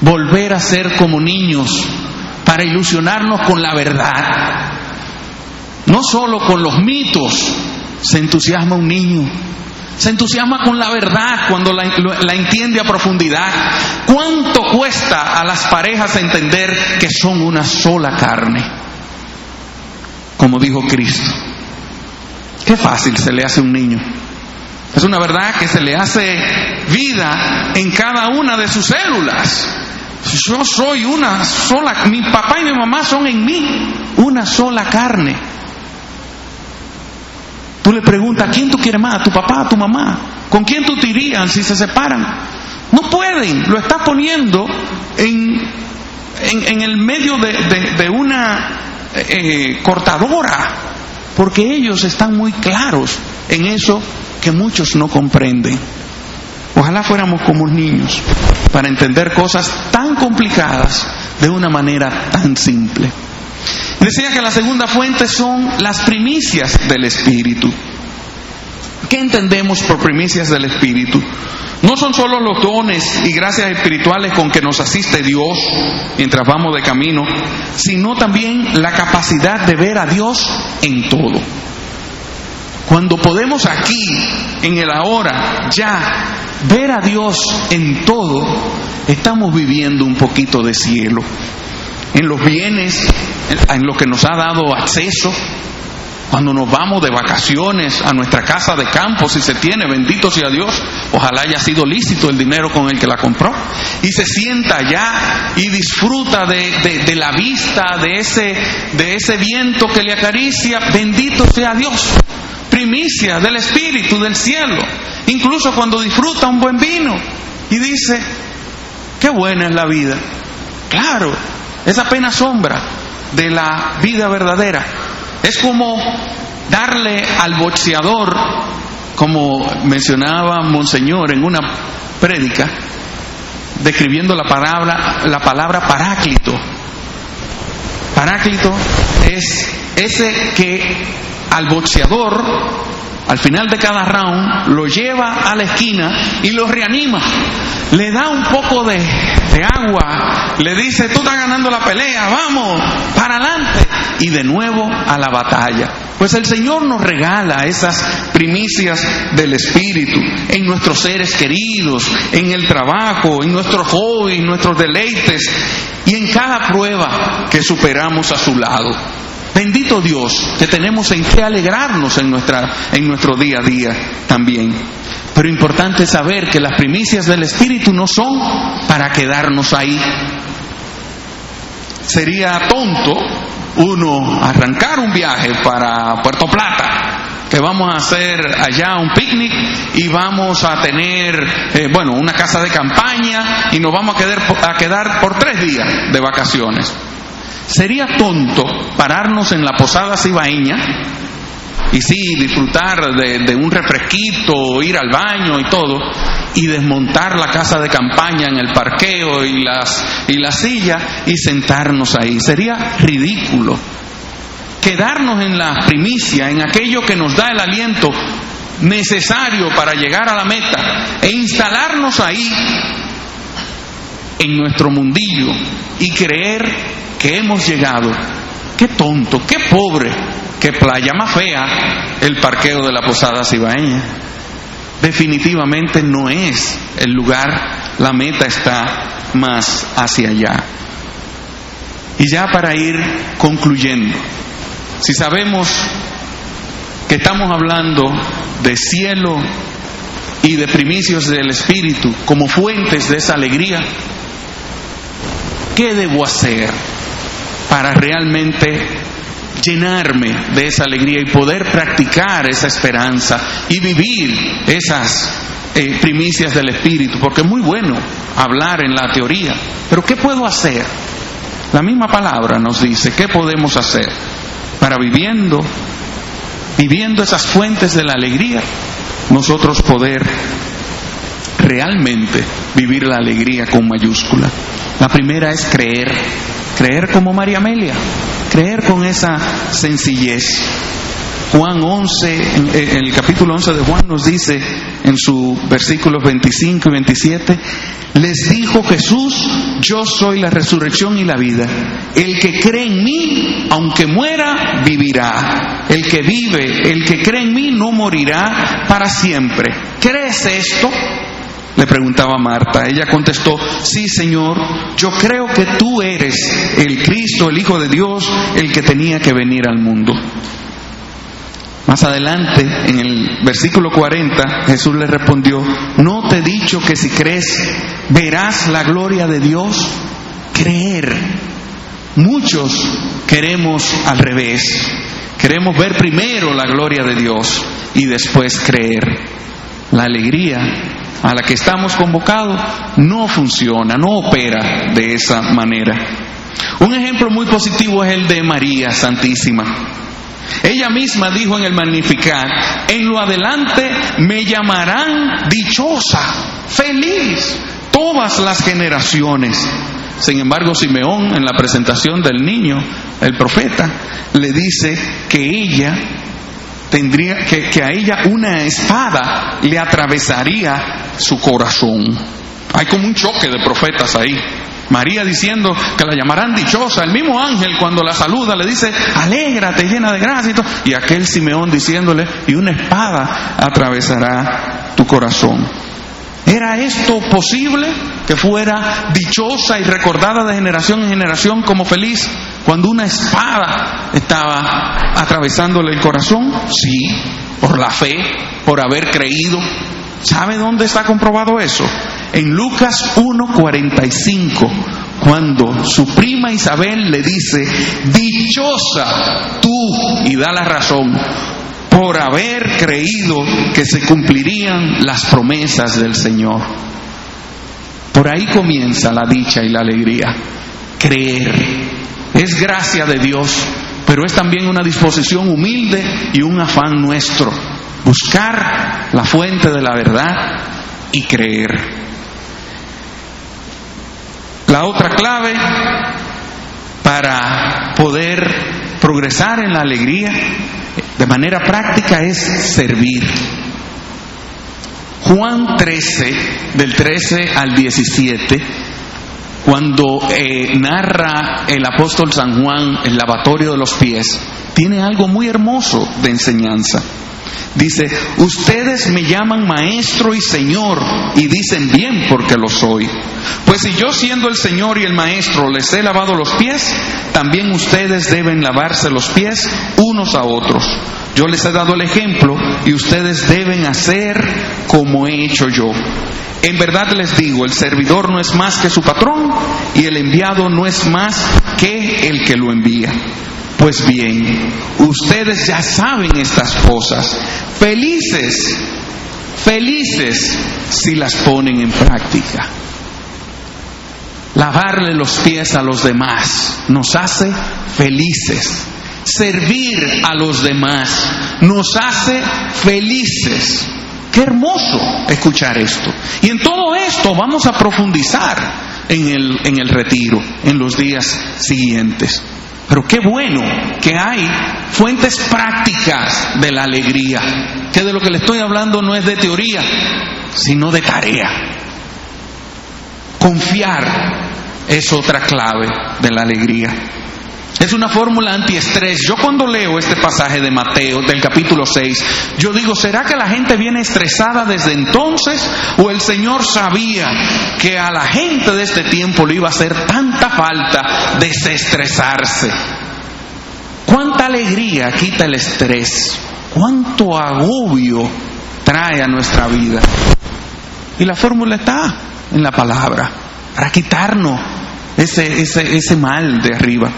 Volver a ser como niños para ilusionarnos con la verdad. No solo con los mitos se entusiasma un niño, se entusiasma con la verdad cuando la, la, entiende a profundidad. ¿Cuánto cuesta a las parejas entender que son una sola carne? Como dijo Cristo. Qué fácil se le hace a un niño. Es una verdad que se le hace vida en cada una de sus células. Yo soy una sola, mi papá y mi mamá son en mí una sola carne. Tú le preguntas, ¿a quién tú quieres más? ¿A tu papá, a tu mamá? ¿Con quién tú te irías si se separan? No pueden, lo estás poniendo en, en, el medio de, de, de una eh, cortadora, porque ellos están muy claros en eso que muchos no comprenden. Ojalá fuéramos como niños para entender cosas tan complicadas de una manera tan simple. Decía que la segunda fuente son las primicias del Espíritu. ¿Qué entendemos por primicias del Espíritu? No son solo los dones y gracias espirituales con que nos asiste Dios mientras vamos de camino, sino también la capacidad de ver a Dios en todo. Cuando podemos aquí, en el ahora, ya ver a Dios en todo, estamos viviendo un poquito de cielo. En los bienes, en lo que nos ha dado acceso, cuando nos vamos de vacaciones a nuestra casa de campo, si se tiene, bendito sea Dios, ojalá haya sido lícito el dinero con el que la compró, y se sienta allá y disfruta de, de la vista, de ese, de ese viento que le acaricia, bendito sea Dios, primicia del Espíritu, del cielo, incluso cuando disfruta un buen vino y dice, qué buena es la vida, claro, es apenas sombra de la vida verdadera es como darle al boxeador, como mencionaba Monseñor en una prédica, describiendo la palabra, la palabra paráclito. Paráclito es ese que al boxeador, al final de cada round, lo lleva a la esquina y lo reanima. Le da un poco de, de agua, le dice, tú estás ganando la pelea, vamos, para adelante y de nuevo a la batalla. Pues el Señor nos regala esas primicias del Espíritu en nuestros seres queridos, en el trabajo, en nuestros hobbies, nuestros deleites y en cada prueba que superamos a su lado. Bendito Dios que tenemos en qué alegrarnos en, nuestra, en nuestro día a día también. Pero importante saber que las primicias del Espíritu no son para quedarnos ahí. Sería tonto uno arrancar un viaje para Puerto Plata, que vamos a hacer allá un picnic y vamos a tener, eh, bueno, una casa de campaña y nos vamos a quedar, a quedar por tres días de vacaciones. Sería tonto pararnos en la posada cibaeña y sí, disfrutar de, de, un refresquito, ir al baño y todo, y desmontar la casa de campaña en el parqueo y, las, y la silla y sentarnos ahí. Sería ridículo. Quedarnos en la primicia, en aquello que nos da el aliento necesario para llegar a la meta e instalarnos ahí en nuestro mundillo y creer que hemos llegado. Qué tonto, qué pobre que playa más fea el parqueo de la Posada Cibaeña. Definitivamente no es el lugar, la meta está más hacia allá. Y ya para ir concluyendo, si sabemos que estamos hablando de cielo y de primicios del Espíritu como fuentes de esa alegría, ¿qué debo hacer para realmente llenarme de esa alegría y poder practicar esa esperanza y vivir esas eh, primicias del Espíritu, porque es muy bueno hablar en la teoría, pero ¿qué puedo hacer? La misma palabra nos dice, ¿qué podemos hacer para viviendo, viviendo esas fuentes de la alegría, nosotros poder realmente vivir la alegría con mayúscula? La primera es creer, creer como María Amelia, creer con esa sencillez. Juan 11, en, el capítulo 11 de Juan nos dice en sus versículos 25 y 27, les dijo Jesús, yo soy la resurrección y la vida. El que cree en mí, aunque muera, vivirá. El que vive, el que cree en mí, no morirá para siempre. ¿Crees esto? Le preguntaba Marta. Ella contestó, sí Señor, yo creo que tú eres el Cristo, el Hijo de Dios, el que tenía que venir al mundo. Más adelante, en el versículo 40, Jesús le respondió, ¿no te he dicho que si crees verás la gloria de Dios? Creer. Muchos queremos al revés. Queremos ver primero la gloria de Dios y después creer. La alegría a la que estamos convocados no funciona, no opera de esa manera. Un ejemplo muy positivo es el de María Santísima. Ella misma dijo en el Magnificat, en lo adelante me llamarán dichosa, feliz, todas las generaciones. Sin embargo, Simeón, en la presentación del niño, el profeta, le dice que ella tendría que, que a ella una espada le atravesaría su corazón. Hay como un choque de profetas ahí. María diciendo que la llamarán dichosa. El mismo ángel cuando la saluda le dice, alégrate, llena de gracia. Y, y aquel Simeón diciéndole, y una espada atravesará tu corazón. ¿Era esto posible? Que fuera dichosa y recordada de generación en generación como feliz cuando una espada estaba atravesándole el corazón? Sí, por la fe, por haber creído. ¿Sabe dónde está comprobado eso? En Lucas 1:45, cuando su prima Isabel le dice, dichosa tú, y da la razón, por haber creído que se cumplirían las promesas del Señor. Por ahí comienza la dicha y la alegría. Creer. Es gracia de Dios, pero es también una disposición humilde y un afán nuestro. Buscar la fuente de la verdad y creer. La otra clave para poder progresar en la alegría de manera práctica es servir. Juan 13, del 13 al 17, cuando eh, narra el apóstol San Juan el lavatorio de los pies, tiene algo muy hermoso de enseñanza. Dice, ustedes me llaman maestro y señor y dicen bien porque lo soy. Pues si yo siendo el señor y el maestro les he lavado los pies, también ustedes deben lavarse los pies unos a otros. Yo les he dado el ejemplo y ustedes deben hacer como he hecho yo. En verdad les digo, el servidor no es más que su patrón y el enviado no es más que el que lo envía. Pues bien, ustedes ya saben estas cosas. Felices, felices si las ponen en práctica. Lavarle los pies a los demás nos hace felices. Servir a los demás nos hace felices. Qué hermoso escuchar esto. Y en todo esto vamos a profundizar en el, en el retiro, en los días siguientes. Pero qué bueno que hay fuentes prácticas de la alegría, que de lo que le estoy hablando no es de teoría, sino de tarea. Confiar es otra clave de la alegría. Es una fórmula antiestrés. Yo cuando leo este pasaje de Mateo, del capítulo 6, yo digo, ¿será que la gente viene estresada desde entonces? ¿O el Señor sabía que a la gente de este tiempo le iba a hacer tanta falta desestresarse? ¿Cuánta alegría quita el estrés? ¿Cuánto agobio trae a nuestra vida? Y la fórmula está en la palabra, para quitarnos ese, ese, ese mal de arriba.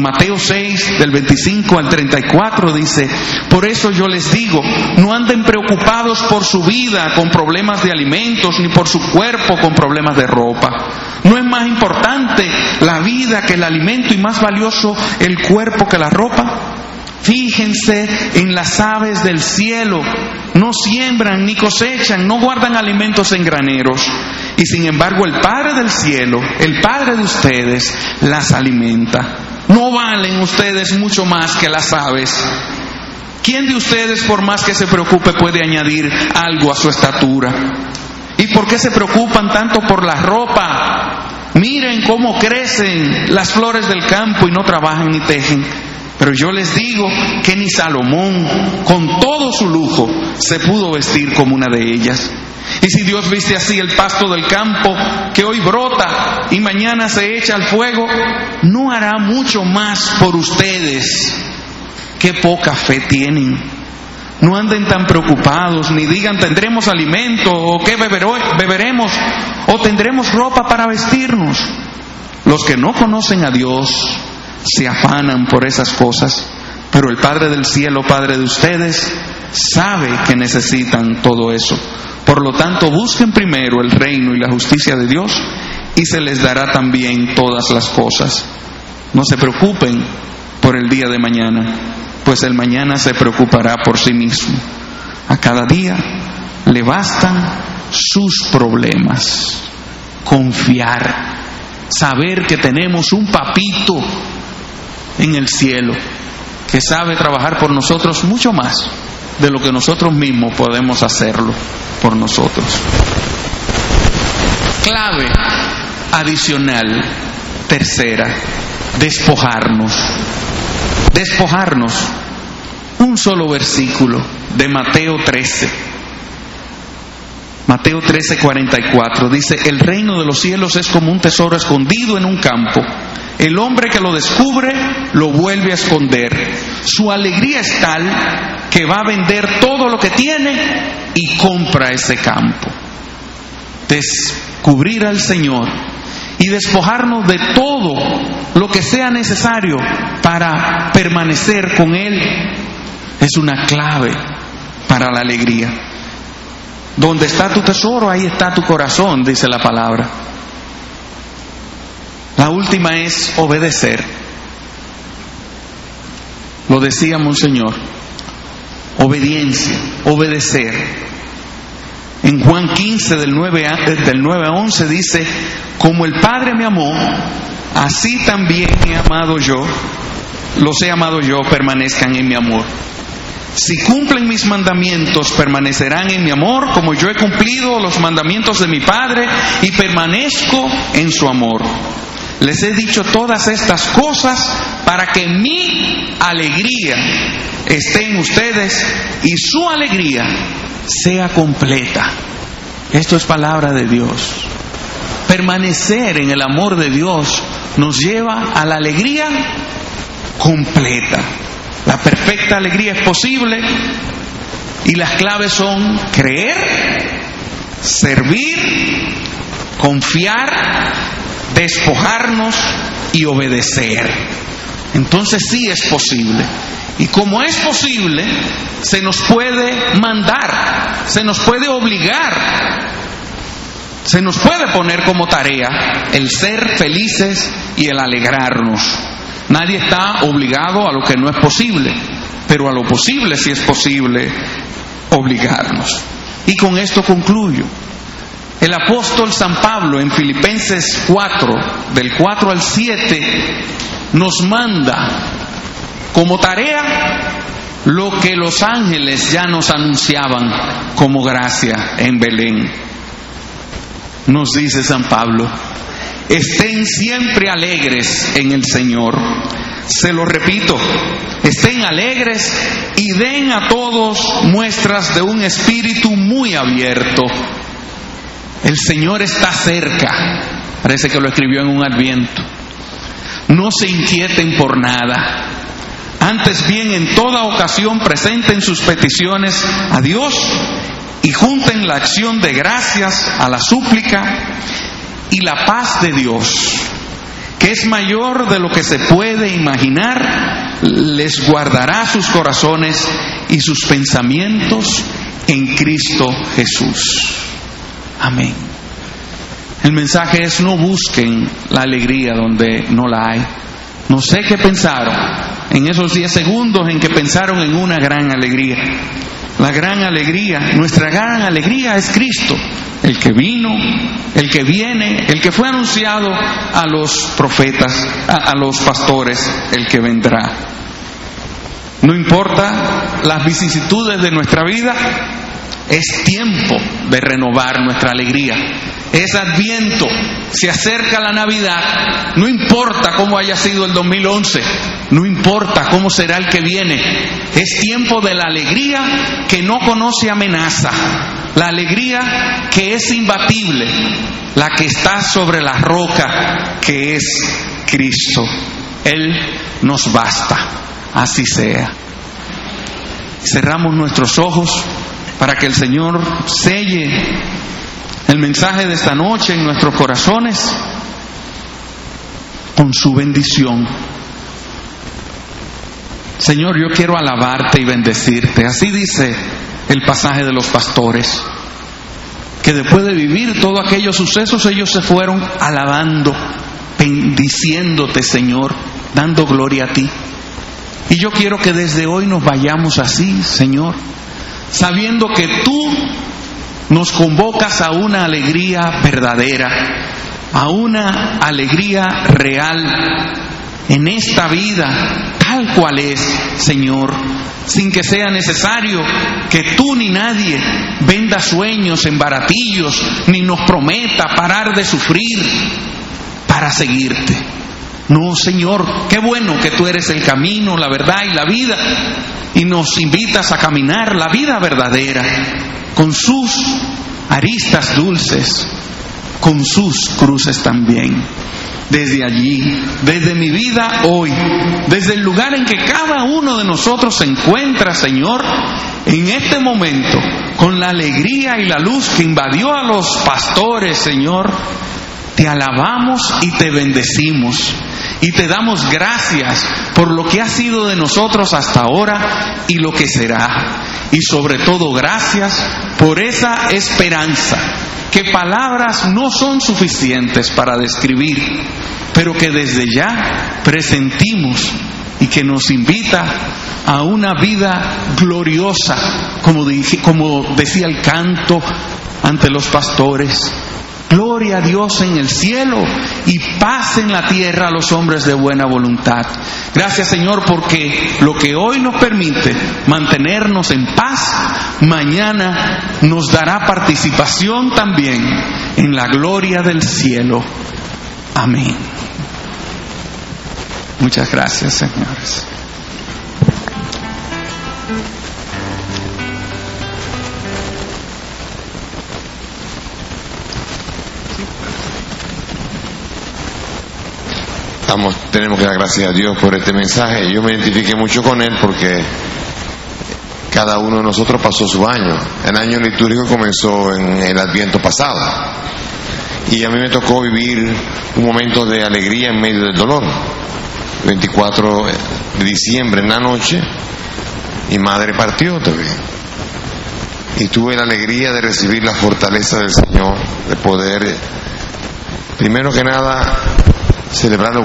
Mateo 6, del 25 al 34 dice, por eso yo les digo, no anden preocupados por su vida con problemas de alimentos, ni por su cuerpo con problemas de ropa. No es más importante la vida que el alimento y más valioso el cuerpo que la ropa. Fíjense en las aves del cielo, no siembran ni cosechan, no guardan alimentos en graneros. Y sin embargo el Padre del cielo, el Padre de ustedes, las alimenta. No valen ustedes mucho más que las aves. ¿Quién de ustedes, por más que se preocupe, puede añadir algo a su estatura? ¿Y por qué se preocupan tanto por la ropa? Miren cómo crecen las flores del campo y no trabajan ni tejen. Pero yo les digo que ni Salomón, con todo su lujo, se pudo vestir como una de ellas. Y si Dios viste así el pasto del campo que hoy brota y mañana se echa al fuego, no hará mucho más por ustedes. Qué poca fe tienen. No anden tan preocupados ni digan tendremos alimento o qué beberemos o tendremos ropa para vestirnos. Los que no conocen a Dios se afanan por esas cosas, pero el Padre del cielo, Padre de ustedes, sabe que necesitan todo eso. Por lo tanto, busquen primero el reino y la justicia de Dios y se les dará también todas las cosas. No se preocupen por el día de mañana, pues el mañana se preocupará por sí mismo. A cada día le bastan sus problemas. Confiar, saber que tenemos un papito en el cielo que sabe trabajar por nosotros mucho más de lo que nosotros mismos podemos hacerlo por nosotros. Clave adicional, tercera, despojarnos. Despojarnos. Un solo versículo de Mateo 13. Mateo 13, 44 dice, el reino de los cielos es como un tesoro escondido en un campo. El hombre que lo descubre lo vuelve a esconder. Su alegría es tal que va a vender todo lo que tiene y compra ese campo. Descubrir al Señor y despojarnos de todo lo que sea necesario para permanecer con Él es una clave para la alegría. Donde está tu tesoro, ahí está tu corazón, dice la palabra. Última es obedecer. Lo decía Monseñor. Obediencia, obedecer. En Juan 15 del 9, a, del 9 a 11 dice, como el Padre me amó, así también he amado yo, los he amado yo, permanezcan en mi amor. Si cumplen mis mandamientos, permanecerán en mi amor, como yo he cumplido los mandamientos de mi Padre y permanezco en su amor. Les he dicho todas estas cosas para que mi alegría esté en ustedes y su alegría sea completa. Esto es palabra de Dios. Permanecer en el amor de Dios nos lleva a la alegría completa. La perfecta alegría es posible y las claves son creer, servir, confiar, despojarnos y obedecer. Entonces sí es posible. Y como es posible, se nos puede mandar, se nos puede obligar, se nos puede poner como tarea el ser felices y el alegrarnos. Nadie está obligado a lo que no es posible, pero a lo posible sí es posible obligarnos. Y con esto concluyo. El apóstol San Pablo en Filipenses 4, del 4 al 7, nos manda como tarea lo que los ángeles ya nos anunciaban como gracia en Belén. Nos dice San Pablo, estén siempre alegres en el Señor. Se lo repito, estén alegres y den a todos muestras de un espíritu muy abierto. El Señor está cerca. Parece que lo escribió en un adviento. No se inquieten por nada. Antes bien, en toda ocasión presenten sus peticiones a Dios y junten la acción de gracias a la súplica y la paz de Dios, que es mayor de lo que se puede imaginar, les guardará sus corazones y sus pensamientos en Cristo Jesús. Amén. El mensaje es no busquen la alegría donde no la hay. No sé qué pensaron en esos diez segundos en que pensaron en una gran alegría. La gran alegría, nuestra gran alegría es Cristo, el que vino, el que viene, el que fue anunciado a los profetas, a, a los pastores, el que vendrá. No importa las vicisitudes de nuestra vida, es tiempo de renovar nuestra alegría. Es adviento, se acerca la Navidad, no importa cómo haya sido el 2011, no importa cómo será el que viene, es tiempo de la alegría que no conoce amenaza, la alegría que es imbatible, la que está sobre la roca que es Cristo. Él nos basta, así sea. Cerramos nuestros ojos para que el Señor selle el mensaje de esta noche en nuestros corazones con su bendición. Señor, yo quiero alabarte y bendecirte. Así dice el pasaje de los pastores, que después de vivir todos aquellos sucesos, ellos se fueron alabando, bendiciéndote, Señor, dando gloria a ti. Y yo quiero que desde hoy nos vayamos así, Señor, sabiendo que tú nos convocas a una alegría verdadera, a una alegría real en esta vida tal cual es, Señor, sin que sea necesario que tú ni nadie venda sueños en baratillos, ni nos prometa parar de sufrir para seguirte. No, Señor, qué bueno que tú eres el camino, la verdad y la vida, y nos invitas a caminar la vida verdadera, con sus aristas dulces, con sus cruces también. Desde allí, desde mi vida hoy, desde el lugar en que cada uno de nosotros se encuentra, Señor, en este momento, con la alegría y la luz que invadió a los pastores, Señor, te alabamos y te bendecimos y te damos gracias por lo que ha sido de nosotros hasta ahora y lo que será. Y sobre todo gracias por esa esperanza que palabras no son suficientes para describir, pero que desde ya presentimos y que nos invita a una vida gloriosa, como, dije, como decía el canto ante los pastores, Gloria a Dios en el cielo y paz en la tierra a los hombres de buena voluntad. Gracias Señor porque lo que hoy nos permite mantenernos en paz, mañana nos dará participación también en la gloria del cielo. Amén. Muchas gracias señores. Tenemos que dar gracias a Dios por este mensaje. Yo me identifiqué mucho con él porque cada uno de nosotros pasó su año. El año litúrgico comenzó en el Adviento pasado. Y a mí me tocó vivir un momento de alegría en medio del dolor. 24 de diciembre en la noche, mi madre partió también. Y tuve la alegría de recibir la fortaleza del Señor, de poder, primero que nada, celebrar la